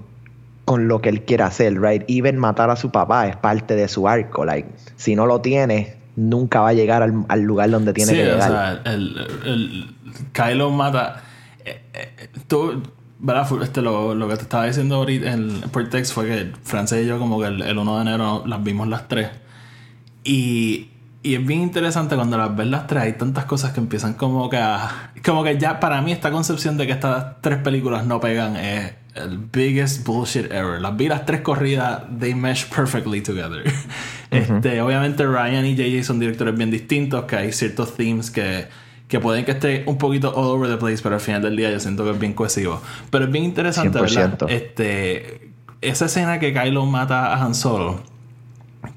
con lo que él quiere hacer, right? Even matar a su papá es parte de su arco, like, si no lo tiene, nunca va a llegar al, al lugar donde tiene sí, que o llegar. sea, el, el- Kylo mata. eh, eh, tú, ¿verdad? Este, lo, lo que te estaba diciendo ahorita en, por text fue que Frances y yo, como que el, el 1 de enero las vimos las tres. Y, y es bien interesante cuando las ves las tres. Hay tantas cosas que empiezan como que a. Como que ya para mí, esta concepción de que estas tres películas no pegan es el biggest bullshit ever. Las vi las tres corridas, they mesh perfectly together. [laughs] este, obviamente, Ryan y JJ son directores bien distintos, que hay ciertos themes que que pueden que esté un poquito all over the place, pero al final del día yo siento que es bien cohesivo. Pero es bien interesante, ¿verdad? 100%. Este, esa escena que Kylo mata a Han Solo,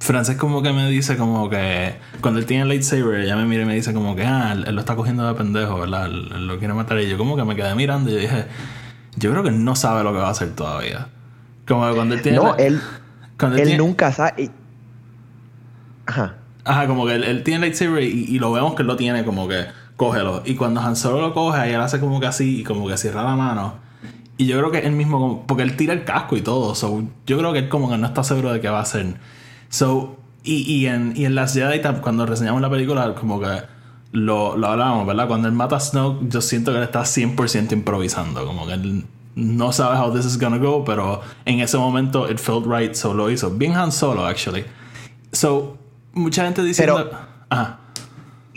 Frances como que me dice como que cuando él tiene el lightsaber, ella me mira y me dice como que, ah, él, lo está cogiendo de pendejo, ¿verdad? Él, lo quiere matar y yo como que me quedé mirando y yo dije, yo creo que él no sabe lo que va a hacer todavía. Como que cuando él tiene... no, él, cuando él tiene- nunca sabe. Ajá. Ajá, como que él, él tiene lightsaber y, y lo vemos que él lo tiene como que cógelo. Y cuando Han Solo lo coge, ahí él hace como que así y como que cierra la mano. Y yo creo que él mismo, porque él tira el casco y todo. So, yo creo que él como que no está seguro de qué va a hacer. So, y, y en, y en las Jedi, cuando reseñamos la película, como que lo, lo hablábamos, ¿verdad? Cuando él mata a Snoke, yo siento que él está 100% improvisando. Como que él no sabes how this is gonna go, pero en ese momento it felt right, so lo hizo. Bien Han Solo, actually. So, mucha gente diciendo... Pero- Ajá.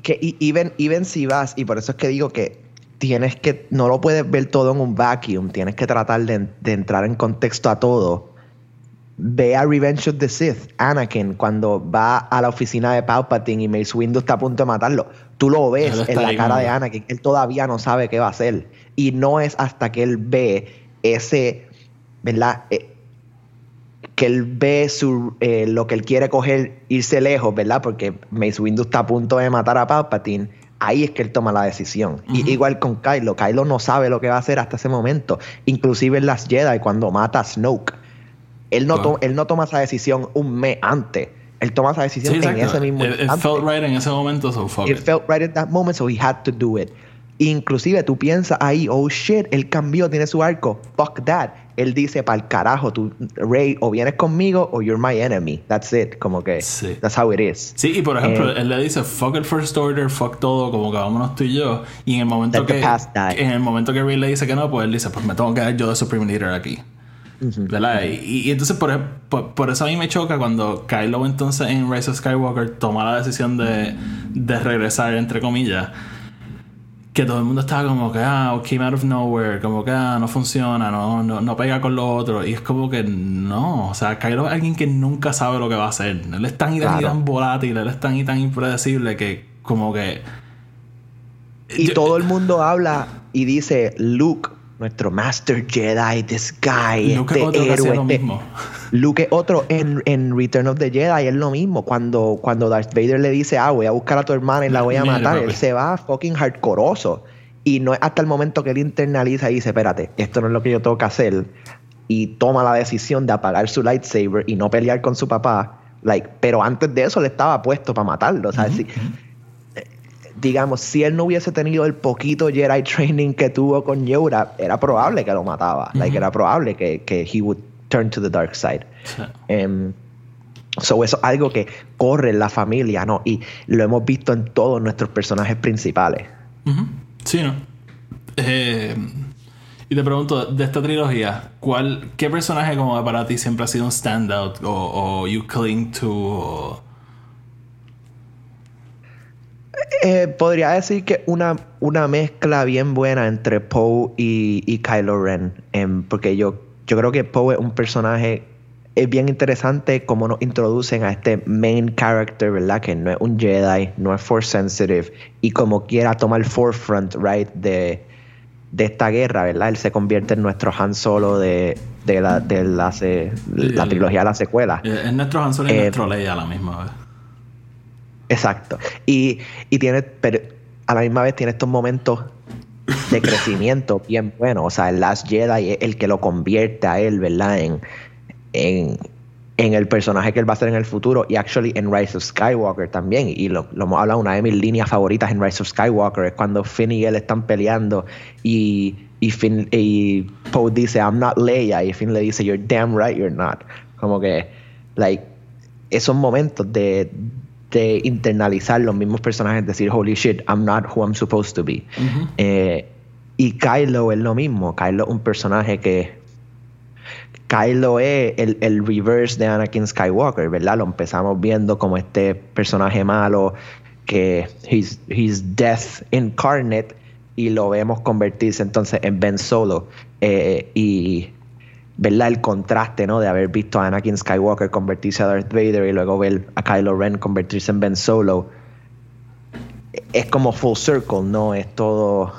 Que y- even, even si vas, y por eso es que digo que tienes que, no lo puedes ver todo en un vacuum, tienes que tratar de, de entrar en contexto a todo. Ve a Revenge of the Sith, Anakin, cuando va a la oficina de Palpatine y Mace Windu está a punto de matarlo. Tú lo ves en la cara de Anakin, él todavía no sabe qué va a hacer. Y no es hasta que él ve ese, ¿verdad? Que él ve su, eh, lo que él quiere coger, irse lejos, ¿verdad? Porque Mace Windu está a punto de matar a Palpatine. Ahí es que él toma la decisión. Y igual con Kylo. Kylo no sabe lo que va a hacer hasta ese momento. Inclusive en las Jedi, cuando mata a Snoke. Él no, Claro. to- él no toma esa decisión un mes antes. Él toma esa decisión Sí, en ese mismo It, it instante. felt right en ese momento, so fuck It it. felt right at that moment, so he had to do it. Inclusive tú piensas ahí, oh shit, él cambió, tiene su arco. Fuck that. Él dice, pa'l carajo, tú, Rey, o vienes conmigo o you're my enemy. That's it. Como que, Sí. that's how it is. Sí, y por ejemplo, Eh, él le dice fuck el first order, fuck todo, como que vámonos tú y yo. Y en el momento que en el momento que Rey le dice que no, pues él dice, pues me tengo que dar yo de Supreme Leader aquí. ¿Verdad? Y, y entonces por, por, por eso a mí me choca cuando Kylo entonces en Rise of Skywalker toma la decisión de, de regresar, entre comillas. Que todo el mundo estaba como que, ah, came out of nowhere, como que, ah, no funciona, no, no, no pega con lo otro. Y es como que no, o sea, Kylo es alguien que nunca sabe lo que va a hacer. Él es tan y tan, y Claro. tan volátil, él es tan y tan impredecible que como que... Y Yo- todo el mundo habla y dice, Luke, nuestro Master Jedi, this guy, Luke este otro héroe, lo este- mismo. Luke otro en, en Return of the Jedi, es lo mismo. Cuando, cuando Darth Vader le dice, ah, voy a buscar a tu hermana y la voy a matar, él se va fucking hardcoreoso. Y no es hasta el momento que él internaliza y dice, espérate, esto no es lo que yo tengo que hacer. Y toma la decisión de apagar su lightsaber y no pelear con su papá. Like, pero antes de eso le estaba puesto para matarlo. O sea, si- digamos, si él no hubiese tenido el poquito Jedi training que tuvo con Yoda, era probable que lo mataba. Like, era probable que, que he would turn to the dark side. Sí. Em, so eso es algo que corre en la familia, ¿no? Y lo hemos visto en todos nuestros personajes principales. Sí, ¿no? Eh, y te pregunto, de esta trilogía, ¿cuál, ¿qué personaje como para ti siempre ha sido un standout o, o you cling to? o- Eh, podría decir que una, una mezcla bien buena entre Poe y, y Kylo Ren. em, porque yo, yo creo que Poe es un personaje. Es bien interesante cómo nos introducen a este main character, ¿verdad? Que no es un Jedi, no es Force sensitive. Y como quiera toma el forefront, right? De, de esta guerra, ¿verdad? Él se convierte en nuestro Han Solo de, de, la, de la, se- la el- trilogía de la secuela. eh, Es nuestro Han Solo y Eh, nuestro Leia a la misma vez. Exacto. Y, y tiene, pero a la misma vez tiene estos momentos de [laughs] crecimiento bien buenos. O sea, el Last Jedi es el que lo convierte a él, ¿verdad? En, en, en el personaje que él va a ser en el futuro. Y actually en Rise of Skywalker también. Y lo, lo hemos hablado, una de mis líneas favoritas en Rise of Skywalker es cuando Finn y él están peleando y, y, Finn, y Poe dice, I'm not Leia. Y Finn le dice, You're damn right you're not. Como que, like, esos momentos de, de internalizar los mismos personajes, decir, holy shit, I'm not who I'm supposed to be. Eh, y Kylo es lo mismo. Kylo es un personaje que. Kylo es el, el reverse de Anakin Skywalker, ¿verdad? Lo empezamos viendo como este personaje malo que he's, he's death incarnate y lo vemos convertirse entonces en Ben Solo. Eh, y ¿verdad? El contraste, ¿no? De haber visto a Anakin Skywalker convertirse a Darth Vader y luego ver a Kylo Ren convertirse en Ben Solo. Es como full circle, ¿no? Es todo,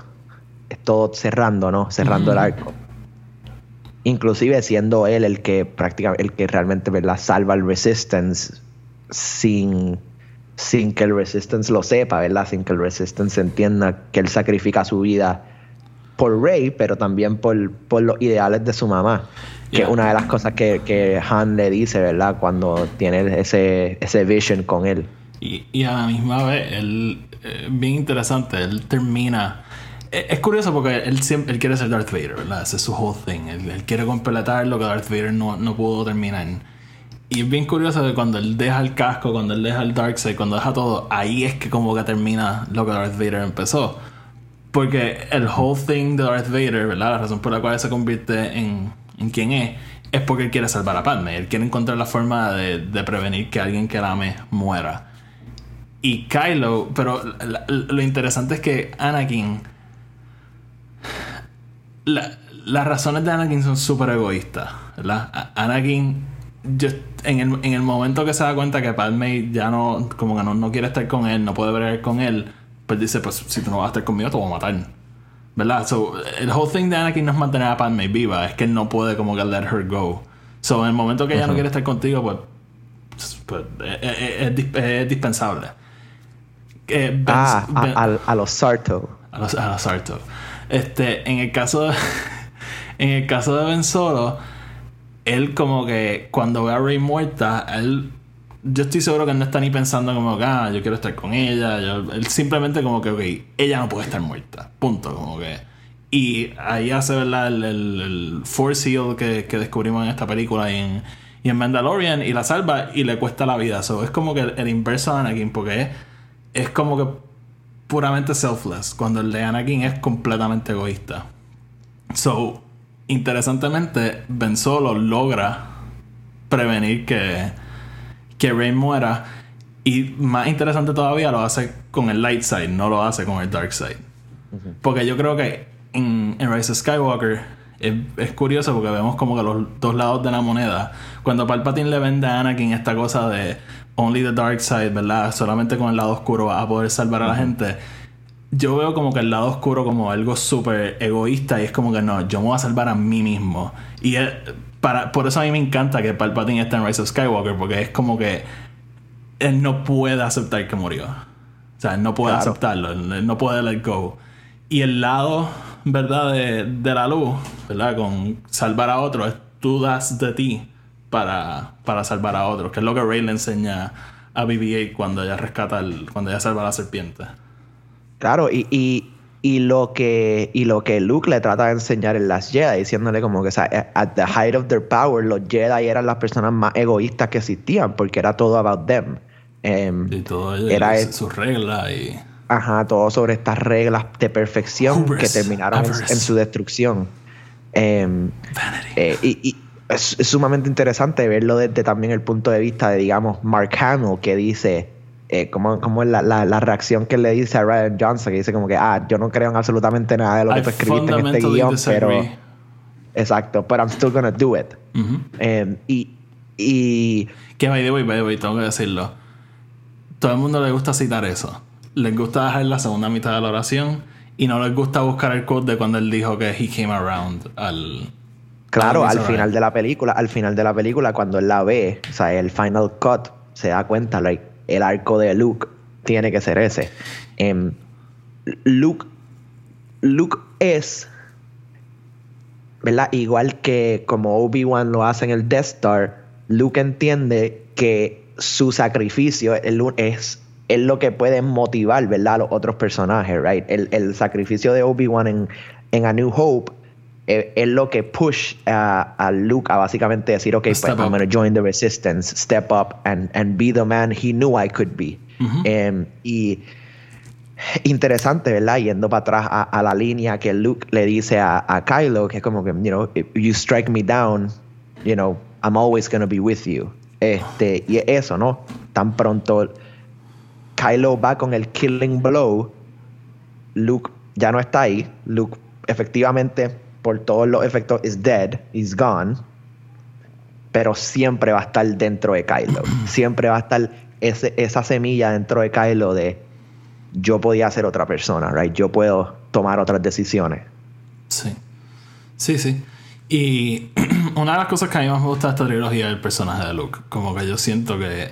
es todo cerrando, ¿no? Cerrando el arco. Inclusive siendo él el que prácticamente, el que realmente, ¿verdad? Salva el Resistance sin, sin que el Resistance lo sepa, ¿verdad? Sin que el Resistance entienda que él sacrifica su vida por Rey, pero también por, por los ideales de su mamá. Que Yeah. es una de las cosas que, que Han le dice, ¿verdad? Cuando tiene ese, ese vision con él. Y, y a la misma vez, él, eh, bien interesante, él termina. eh, Es curioso porque él siempre él quiere ser Darth Vader, ¿verdad? Ese es su whole thing. Él, él quiere completar lo que Darth Vader no, no pudo terminar. Y es bien curioso que cuando él deja el casco, cuando él deja el Darkseid, cuando deja todo, ahí es que como que termina lo que Darth Vader empezó. Porque el whole thing de Darth Vader, ¿verdad? La razón por la cual se convierte en, en quien es, es porque él quiere salvar a Padme. Él quiere encontrar la forma de, de prevenir que alguien que la ame muera. Y Kylo, pero lo interesante es que Anakin. la- las razones de Anakin son súper egoístas, ¿verdad? Anakin, yo- en, el, en el momento que se da cuenta que Padme ya no, como que no, no quiere estar con él, no puede bregar con él, pues dice: Pues si tú no vas a estar conmigo, te voy a matar. ¿Verdad? So, el whole thing de Anakin no es mantener a Padme viva, es que él no puede como que let her go. So, en el momento que ella no quiere estar contigo, pues, pues es, es- es dis- es dispensable. Eh, Ben- Ah, a, Ben- a- a los Sarto. a los, a los Sarto. Este, en el caso de, [laughs] en el caso de Ben Solo, él como que cuando ve a Rey muerta, él yo estoy seguro que no está ni pensando como ah, yo quiero estar con ella. yo- simplemente como que, ok, ella no puede estar muerta. Punto. Como que. Y ahí hace, ¿verdad? El, el, el Force Heal que, que descubrimos en esta película y en, en Mandalorian y la salva y le cuesta la vida. So, es como que el, el inverso de Anakin porque es, es como que puramente selfless, cuando el de Anakin es completamente egoísta. So, interesantemente, Ben Solo logra prevenir que, que Rey muera. Y más interesante todavía, lo hace con el light side, no lo hace con el dark side. Porque yo creo que en, en Rise of Skywalker es, es curioso porque vemos como que los dos lados de la moneda. Cuando Palpatine le vende a Anakin esta cosa de only the dark side, ¿verdad? Solamente con el lado oscuro vas a poder salvar a la gente. Yo veo como que el lado oscuro como algo súper egoísta y es como que no, yo me voy a salvar a mí mismo. Y es- para, por eso a mí me encanta que Palpatine esté en Rise of Skywalker porque es como que él no puede aceptar que murió. O sea, él no puede Claro. aceptarlo, él él no puede let go. Y el lado, ¿verdad? De, de la luz, ¿verdad? Con salvar a otro, es tú das de ti para, para salvar a otros, que es lo que Rey le enseña a BB-8 cuando ella rescata, el, cuando ella salva a la serpiente. Claro, y, y, y lo que y lo que Luke le trata de enseñar en las Jedi, diciéndole como que, o sea, at the height of their power, los Jedi eran las personas más egoístas que existían, porque era todo about them. Em, Y todo Era sus reglas y... Ajá, todo sobre estas reglas de perfección Hubris, que terminaron en, su destrucción. Eh, y y es, es sumamente interesante verlo desde también el punto de vista de, digamos, Mark Hamill, que dice, eh, como, como la, la, la reacción que le dice a Ryan Johnson, que dice como que, ah, yo no creo en absolutamente nada de lo que I tú escribiste en este guion, pero... Exacto, but I'm still gonna do it. Ujú. Em, y, y Que by the way, by the way, tengo que decirlo. Todo el mundo le gusta citar eso. Les gusta dejar la segunda mitad de la oración y no les gusta buscar el quote de cuando él dijo que he came around al. Claro, al final de la película, al final de la película, cuando él la ve, o sea, el final cut, se da cuenta, like, el arco de Luke tiene que ser ese. Em, Luke, Luke es, ¿verdad? Igual que como Obi-Wan lo hace en el Death Star, Luke entiende que su sacrificio es, es lo que puede motivar, ¿verdad? A los otros personajes, right? El, el sacrificio de Obi-Wan en, en A New Hope es lo que push a, a Luke a básicamente decir, ok, pues I'm going to join the resistance, step up and, and be the man he knew I could be. Em, y interesante, ¿verdad? Yendo para atrás a, a la línea que Luke le dice a, a Kylo, que es como que, you know, if you strike me down, you know, I'm always gonna be with you. Este, y eso, ¿no? Tan pronto Kylo va con el killing blow, Luke ya no está ahí. Luke, efectivamente, por todos los efectos, is dead, is gone. Pero siempre va a estar dentro de Kylo. [clears throat] siempre va a estar ese- esa semilla dentro de Kylo de yo podía ser otra persona, right? Yo puedo tomar otras decisiones. Sí. Sí, sí. Y [clears throat] una de las cosas que a mí más me gusta de esta trilogía es el personaje de Luke. Como que yo siento que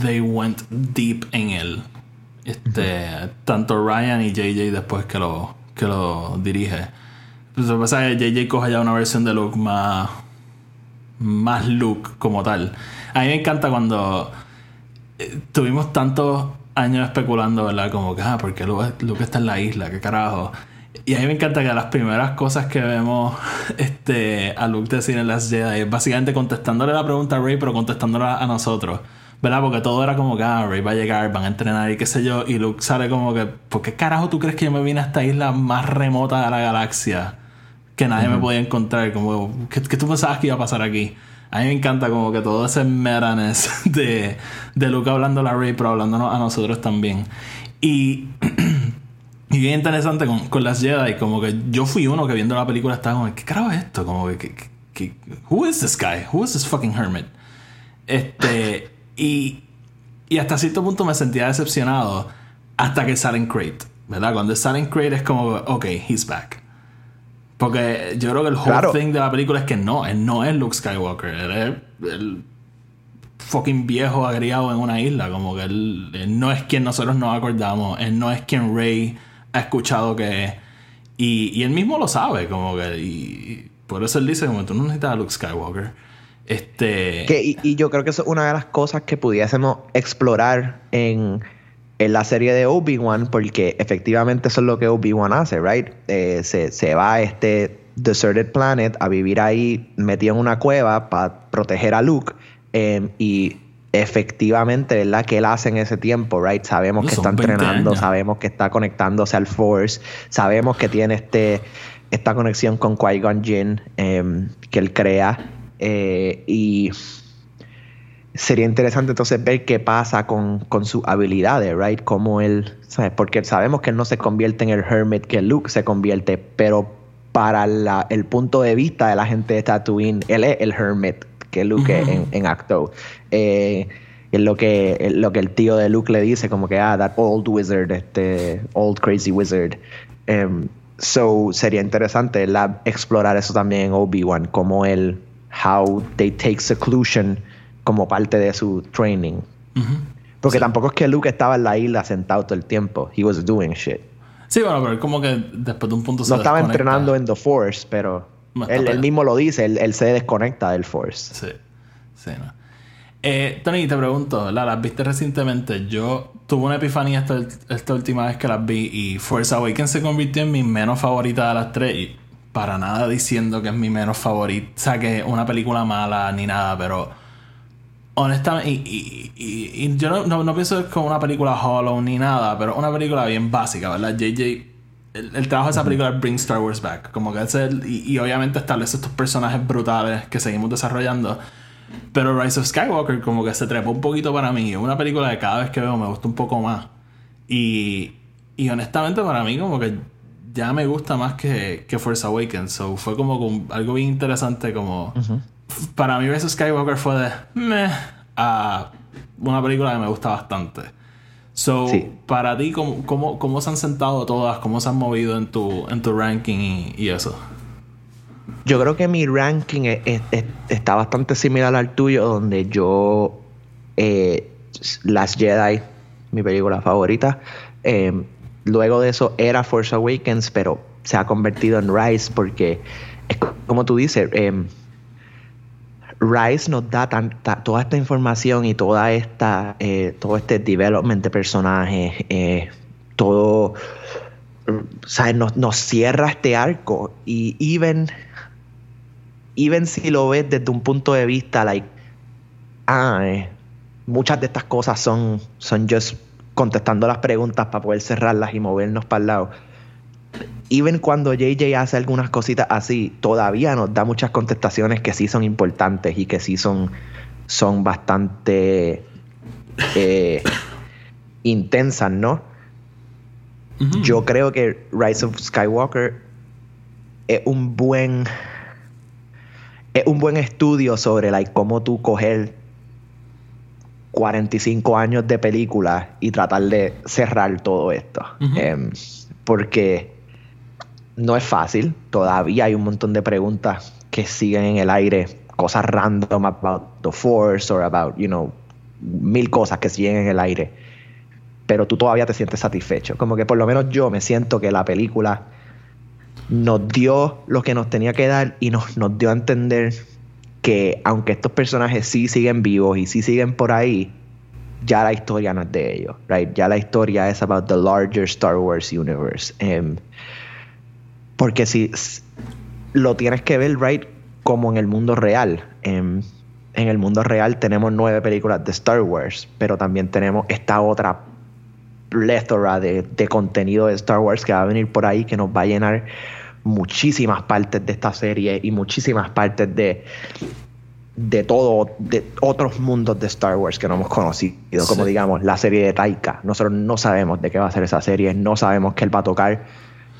they went deep en él. Este, tanto Ryan y JJ después que lo, que lo dirige. Pues lo que pasa es que JJ coge ya una versión de Luke más, más Luke como tal. A mí me encanta cuando eh, tuvimos tantos años especulando, ¿verdad? Como que, ah, porque Luke, Luke está en la isla, qué carajo. Y a mí me encanta que las primeras cosas que vemos [laughs] este, a Luke decir en las Jedi es básicamente contestándole la pregunta a Rey, pero contestándola a nosotros. ¿verdad? Porque todo era como que, ah, Rey va a llegar, van a entrenar y qué sé yo. Y Luke sale como que, ¿por qué carajo tú crees que yo me vine a esta isla más remota de la galaxia? Que nadie me podía encontrar. Como, ¿qué, ¿qué, tú pensabas que iba a pasar aquí? A mí me encanta como que todo ese metanes [laughs] de, de Luke hablando a la Rey, pero hablándonos a nosotros también. Y, [clears throat] y bien interesante con, con las Jedi, como que yo fui uno que viendo la película estaba como, ¿qué carajo es esto? Como que, que, que ¿who is this guy? Who is this fucking hermit? Este, [laughs] y, y hasta cierto punto me sentía decepcionado hasta que sale en Crate, ¿verdad? Cuando sale en Crate es como, ok, he's back. Porque yo creo que el whole Claro. thing de la película es que no, él no es Luke Skywalker, él es el fucking viejo agriado en una isla, como que él, él no es quien nosotros nos acordamos, él no es quien Rey ha escuchado que es. Y, y él mismo lo sabe, como que. Y, y por eso él dice, como tú no necesitas a Luke Skywalker. Este. Que, y, y yo creo que eso es una de las cosas que pudiésemos explorar en, en la serie de Obi-Wan, porque efectivamente eso es lo que Obi-Wan hace, ¿right? Eh, se, se va a este deserted planet a vivir ahí metido en una cueva para proteger a Luke. eh, y efectivamente, ¿verdad? Que él hace en ese tiempo, ¿right? Sabemos que está 20 entrenando, años. sabemos que está conectándose al Force, sabemos que tiene este, esta conexión con Qui-Gon Jinn eh, que él crea. eh, y sería interesante entonces ver qué pasa con, con sus habilidades, right? Cómo él, ¿sabes? Porque sabemos que él no se convierte en el hermit que Luke se convierte, pero para la- el punto de vista de la gente de Tatooine, él es el hermit que Luke es en, en Acto. Eh, es lo que, es lo que el tío de Luke le dice, como que, ah, that old wizard, este old crazy wizard. Em, so, sería interesante ¿verdad? explorar eso también en Obi-Wan, como él, how they take seclusion como parte de su training. Porque tampoco es que Luke estaba en la isla sentado todo el tiempo. He was doing shit. Sí, bueno, pero como que después de un punto se No estaba desconecta. entrenando en The Force, pero él, mismo lo dice, él, él se desconecta del Force. Sí, sí, no. Eh, Tony, te pregunto, ¿verdad? ¿Las viste recientemente? Yo tuve una epifanía esta, esta última vez que las vi y Force Awakens se convirtió en mi menos favorita de las tres y para nada diciendo que es mi menos favorita, o sea, que es una película mala ni nada, pero honestamente, y, y- y- yo no, no, no pienso que es como una película hollow ni nada, pero una película bien básica, ¿verdad? JJ, el, el trabajo de esa película es Bring Star Wars Back, como que es el, y, y obviamente establece estos personajes brutales que seguimos desarrollando. Pero Rise of Skywalker como que se trepó un poquito para mí. Es una película que cada vez que veo me gusta un poco más. Y, y honestamente para mí como que ya me gusta más que, que Force Awakens. So fue como algo bien interesante como... Para mí of Skywalker fue de... Meh, a una película que me gusta bastante. So, Sí. para ti, ¿cómo, cómo, cómo se han sentado todas? ¿Cómo se han movido en tu, en tu ranking y, y eso? Yo creo que mi ranking es- es- es- está bastante similar al tuyo, donde yo eh, Last Jedi, mi película favorita. eh, luego de eso era Force Awakens, pero se ha convertido en Rise porque es co- como tú dices, eh, Rise nos da toda esta información y toda esta, eh, todo este development de personajes, eh, todo, ¿sabes? Nos, nos cierra este arco y even, even si lo ves desde un punto de vista, like, ah, eh, muchas de estas cosas son, son just contestando las preguntas para poder cerrarlas y movernos para el lado. Even cuando JJ hace algunas cositas así, todavía nos da muchas contestaciones que sí son importantes y que sí son, son bastante eh, [coughs] intensas, ¿no? Yo creo que Rise of Skywalker es un buen es un buen estudio sobre like, cómo tú coger 45 años de película y tratar de cerrar todo esto. Em, porque no es fácil. Todavía hay un montón de preguntas que siguen en el aire. Cosas random about the Force or about, you know, mil cosas que siguen en el aire. Pero tú todavía te sientes satisfecho. Como que por lo menos yo me siento que la película nos dio lo que nos tenía que dar y nos, nos dio a entender que aunque estos personajes sí siguen vivos y sí siguen por ahí, ya la historia no es de ellos, right? Ya la historia es about the larger Star Wars universe. Em, porque si lo tienes que ver, right, como en el mundo real. Em, en el mundo real tenemos nueve películas de Star Wars, pero también tenemos esta otra plétora de, de contenido de Star Wars que va a venir por ahí que nos va a llenar muchísimas partes de esta serie y muchísimas partes de de todo, de otros mundos de Star Wars que no hemos conocido, como Sí. digamos la serie de Taika. Nosotros no sabemos de qué va a ser esa serie, no sabemos que él va a tocar.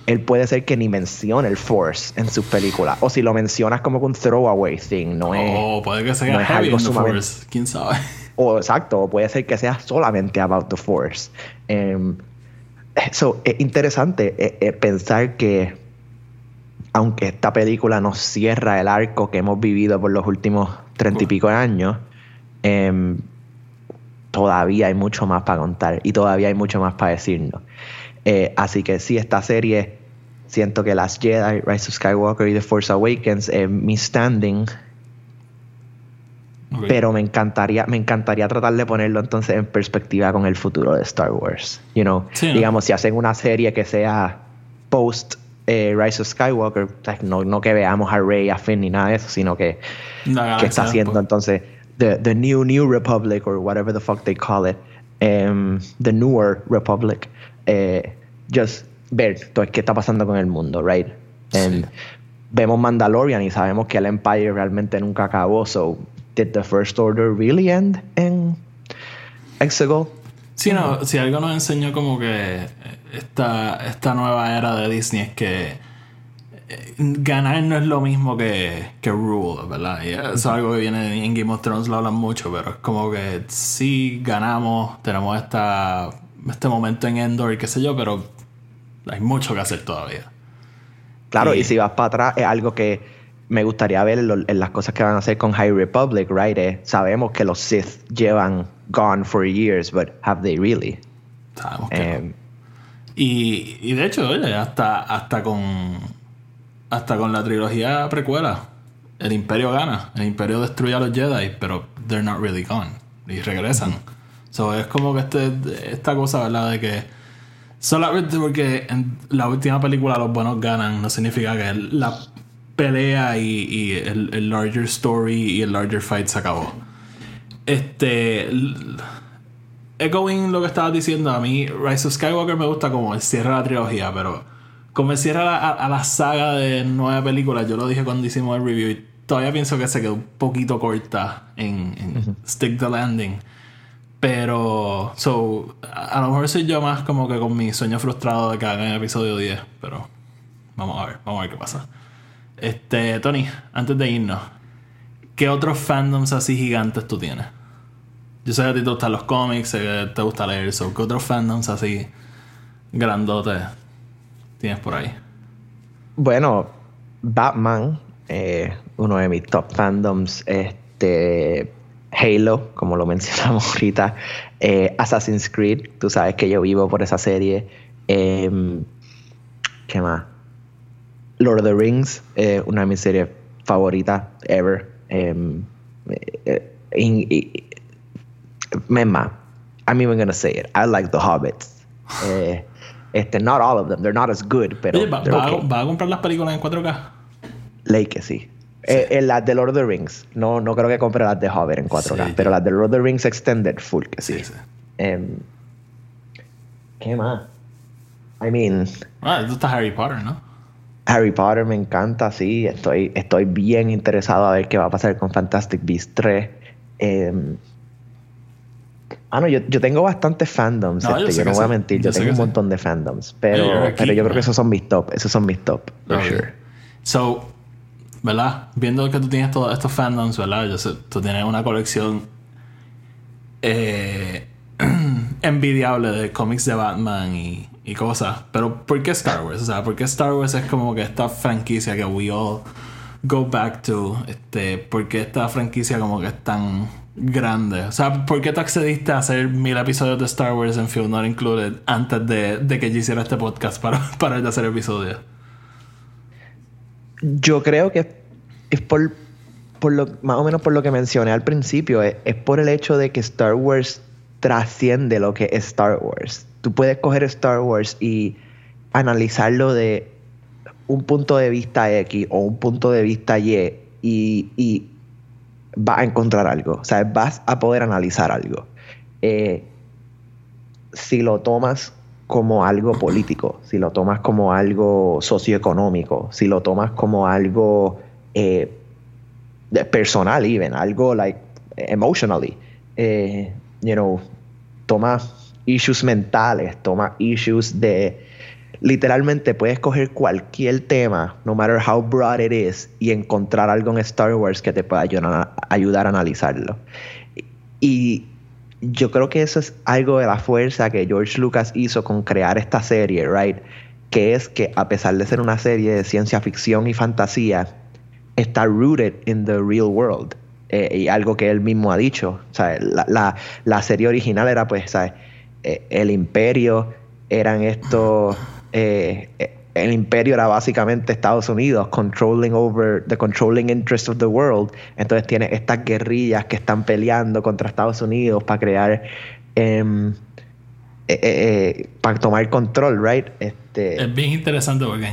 Él puede ser que ni mencione el Force en sus películas, o si lo mencionas como un throwaway thing, no es. O Oh, puede que sea no heavy algo sumamente- Force. ¿Quién sabe? [laughs] O exacto, o puede ser que sea solamente about the Force. Em, so, es interesante eh, eh, pensar que, aunque esta película nos cierra el arco que hemos vivido por los últimos treinta y pico de años, em, todavía hay mucho más para contar y todavía hay mucho más para decirnos. Eh, así que sí, esta serie, siento que Last Jedi, Rise of Skywalker y The Force Awakens es mi standing. Pero me encantaría me encantaría tratar de ponerlo entonces en perspectiva con el futuro de Star Wars. You know Sí, ¿no? digamos si hacen una serie que sea post eh, Rise of Skywalker no, no que veamos a Rey a Finn ni nada de eso sino que La que está haciendo entonces the, the new new republic or whatever the fuck they call it em, the newer republic eh, just ver todo qué está pasando con el mundo right And vemos Mandalorian y sabemos que el Empire realmente nunca acabó so did the first order really end en Exegol Sí, no, si algo nos enseñó como que esta, esta nueva era de Disney es que eh, ganar no es lo mismo que, que rule, ¿verdad? Y es algo que viene en Game of Thrones, lo hablan mucho, pero es como que sí ganamos, tenemos esta, este momento en Endor y qué sé yo, pero hay mucho que hacer todavía. Claro, Y- y si vas para atrás, es algo que me gustaría ver en, en las cosas que van a hacer con High Republic, right? Eh, sabemos que los Sith llevan gone for years, but have they really? Sabemos que no. Em, Y, y de hecho, oye, hasta, hasta con hasta con la trilogía precuela, el Imperio gana, el Imperio destruye a los Jedi, pero they're not really gone y regresan. So es como que este, esta cosa, ¿verdad? De que solamente porque en la última película los buenos ganan, no significa que la pelea y, y el, el larger story y el larger fight se acabó. Este. Echoing lo que estabas diciendo, a mí Rise of Skywalker me gusta como el cierre de la trilogía, pero como el cierre a la, a- a la saga de nueve películas, yo lo dije cuando hicimos el review, y todavía pienso que se quedó un poquito corta en, en Stick the Landing. Pero, so, a, lo mejor soy yo más como que con mi sueño frustrado de que hagan el episodio 10, pero vamos a ver, vamos a ver qué pasa. Este, Tony, antes de irnos, ¿qué otros fandoms así gigantes tú tienes? Yo sé que a ti te gustan los cómics, que te gusta leer, so, ¿qué otros fandoms así grandotes tienes por ahí? Bueno, Batman, eh, uno de mis top fandoms, este Halo, como lo [laughs] mencionamos ahorita, eh, Assassin's Creed, tú sabes que yo vivo por esa serie. Em, ¿Qué más? Lord of the Rings, eh, una de mis series favoritas ever. Em, eh, eh, Memma, I'm even gonna say it. I like the Hobbits. [laughs] Eh, este, not all of them. They're not as good, pero Oye, ¿va, va a- okay. va a comprar las películas en 4K? Ley que sí. Eh, eh, las de Lord of the Rings. No, no creo que compre las de Hover en 4K. Sí. Pero las de Lord of the Rings Extended, full que sí. Sí, sí. Em, ¿Qué más? I mean, Ah, esto está Harry Potter, ¿no? Harry Potter me encanta, sí. Estoy, estoy bien interesado a ver qué va a pasar con Fantastic Beasts 3. Em, ah, no, yo, yo tengo bastantes fandoms. No, yo este, yo, que no voy a sí. mentir, Yo yo, tengo un sí. montón de fandoms. Pero, pero yo creo que esos son mis top. Esos son mis top, for sure. So, ¿verdad? Viendo que tú tienes todos estos fandoms, ¿verdad? Yo sé, tú tienes una colección eh, [clears throat] envidiable de cómics de Batman y, cosas. Pero, ¿por qué Star Wars? O sea, ¿por qué Star Wars es como que esta franquicia que we all go back to? Este, ¿Por qué esta franquicia como que es tan grande? O sea, ¿por qué tú accediste a hacer mil episodios de Star Wars en Film Not Included antes de, que yo hiciera este podcast para, [laughs] para hacer episodios? Yo creo que es por, por lo, más o menos por lo que mencioné al principio, es, es por el hecho de que Star Wars trasciende lo que es Star Wars. Tú puedes coger Star Wars y analizarlo de un punto de vista X o un punto de vista Y y, vas a encontrar algo. O sea, vas a poder analizar algo. Eh, si lo tomas como algo político, si lo tomas como algo socioeconómico, si lo tomas como algo eh, personal, even, algo like emotionally, eh, you know, toma issues mentales, toma issues de literalmente puedes coger cualquier tema, no matter how broad it is, y encontrar algo en Star Wars que te pueda ayudar a, analizarlo. Y yo creo que eso es algo de la fuerza que George Lucas hizo con crear esta serie, right? Que es que a pesar de ser una serie de ciencia ficción y fantasía, está rooted in the real world. Eh, y algo que él mismo ha dicho. La, la, serie original era pues, ¿sabes? Eh, el imperio eran estos eh, el imperio era básicamente Estados Unidos, controlling over the controlling interest of the world. Entonces tiene estas guerrillas que están peleando contra Estados Unidos para crear, em, eh, eh, para tomar control, right? Este, es bien interesante porque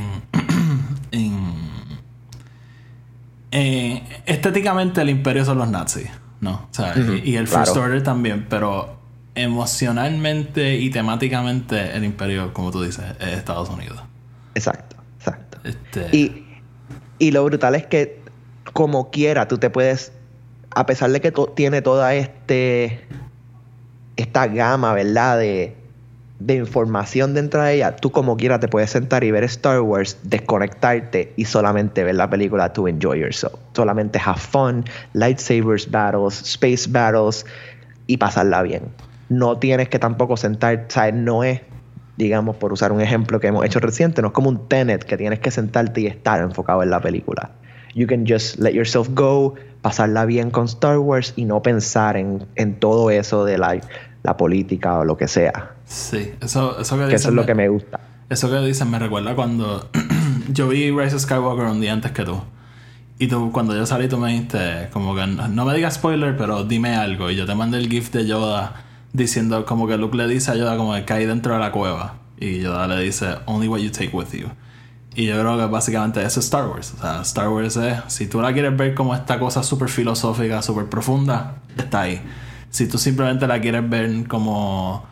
en, [clears throat] estéticamente el imperio son los nazis, ¿no? y, el First Order también, pero emocionalmente y temáticamente el imperio, como tú dices, es Estados Unidos. Exacto, exacto. Este y, y, lo brutal es que, como quiera, tú te puedes, a pesar de que tiene toda este, esta gama, ¿verdad? De, de información dentro de ella, tú como quiera te puedes sentar y ver Star Wars, desconectarte y solamente ver la película to enjoy yourself. Solamente have fun, lightsabers battles, space battles y pasarla bien no tienes que tampoco sentar, ¿sabes? No es, digamos, por usar un ejemplo que hemos hecho reciente, no es como un tenet que tienes que sentarte y estar enfocado en la película. You can just let yourself go, pasarla bien con Star Wars y no pensar en, todo eso de la, la, política o lo que sea. Sí, eso, eso que, Eso es lo que me gusta. Eso que dicen me recuerda cuando [clears throat] yo vi Rise of Skywalker un día antes que tú. Y tú, cuando yo salí, tú me dijiste, como que no me digas spoiler, pero dime algo. Y yo te mandé el gift de Yoda diciendo como que Luke le dice a Yoda como que cae dentro de la cueva. Y Yoda le dice only what you take with you. Y yo creo que básicamente eso es Star Wars. O sea Star Wars es si tú la quieres ver como esta cosa súper filosófica súper profunda está ahí. Si tú simplemente la quieres ver como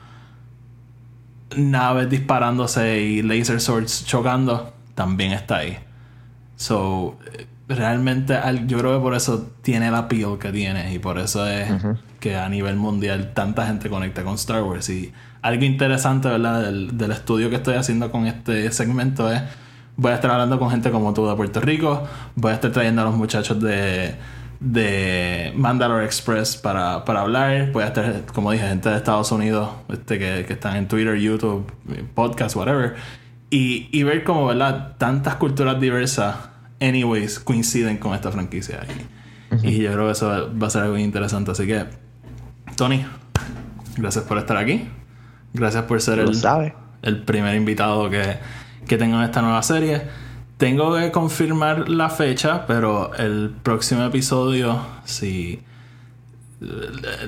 naves disparándose y laser swords chocando también está ahí. So realmente yo creo que por eso tiene la appeal que tiene y por eso es que a nivel mundial tanta gente conecta con Star Wars. Y algo interesante verdad del, del, estudio que estoy haciendo con este segmento es voy a estar hablando con gente como tú de Puerto Rico voy a estar trayendo a los muchachos de de Mandalore Express para, para hablar voy a estar como dije gente de Estados Unidos este que, que están en Twitter YouTube podcast whatever. Y, y ver como verdad tantas culturas diversas anyways coinciden con esta franquicia. Y, y yo creo que eso va a ser algo interesante. Así que, Tony, gracias por estar aquí. Gracias por ser el, el primer invitado que, que tengo en esta nueva serie. Tengo que confirmar la fecha, pero el próximo episodio, si.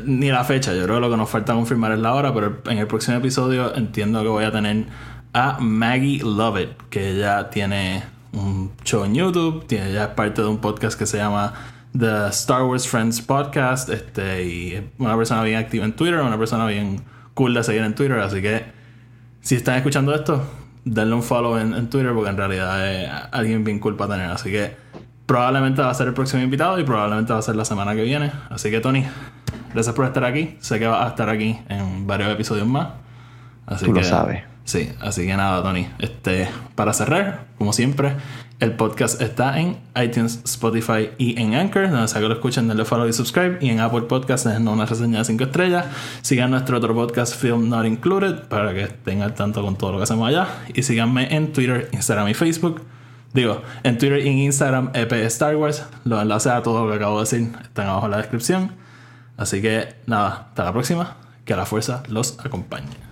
Ni la fecha, yo creo que lo que nos falta confirmar es la hora, pero en el próximo episodio entiendo que voy a tener a Maggie Lovett, que ella tiene un show en YouTube, tiene ya parte de un podcast que se llama The Star Wars Friends Podcast, este, y es una persona bien activa en Twitter, una persona bien cool de seguir en Twitter, así que si están escuchando esto, denle un follow en, Twitter porque en realidad es alguien bien cool para tener, así que probablemente va a ser el próximo invitado y probablemente va a ser la semana que viene, así que Tony, gracias por estar aquí, sé que vas a estar aquí en varios episodios más. Así Tú lo sabes. Sí, así que nada, Tony. Este, para cerrar, como siempre, el podcast está en iTunes, Spotify y en Anchor, donde sea que lo escuchen, denle follow y subscribe. Y en Apple Podcasts, dejen una reseña de 5 estrellas. Sigan nuestro otro podcast, Film Not Included, para que estén al tanto con todo lo que hacemos allá. Y síganme en Twitter, Instagram y Facebook. Digo, en Twitter y Instagram, EP Star Wars. Los enlaces a todo lo que acabo de decir están abajo en la descripción. Así que nada, hasta la próxima. Que la fuerza los acompañe.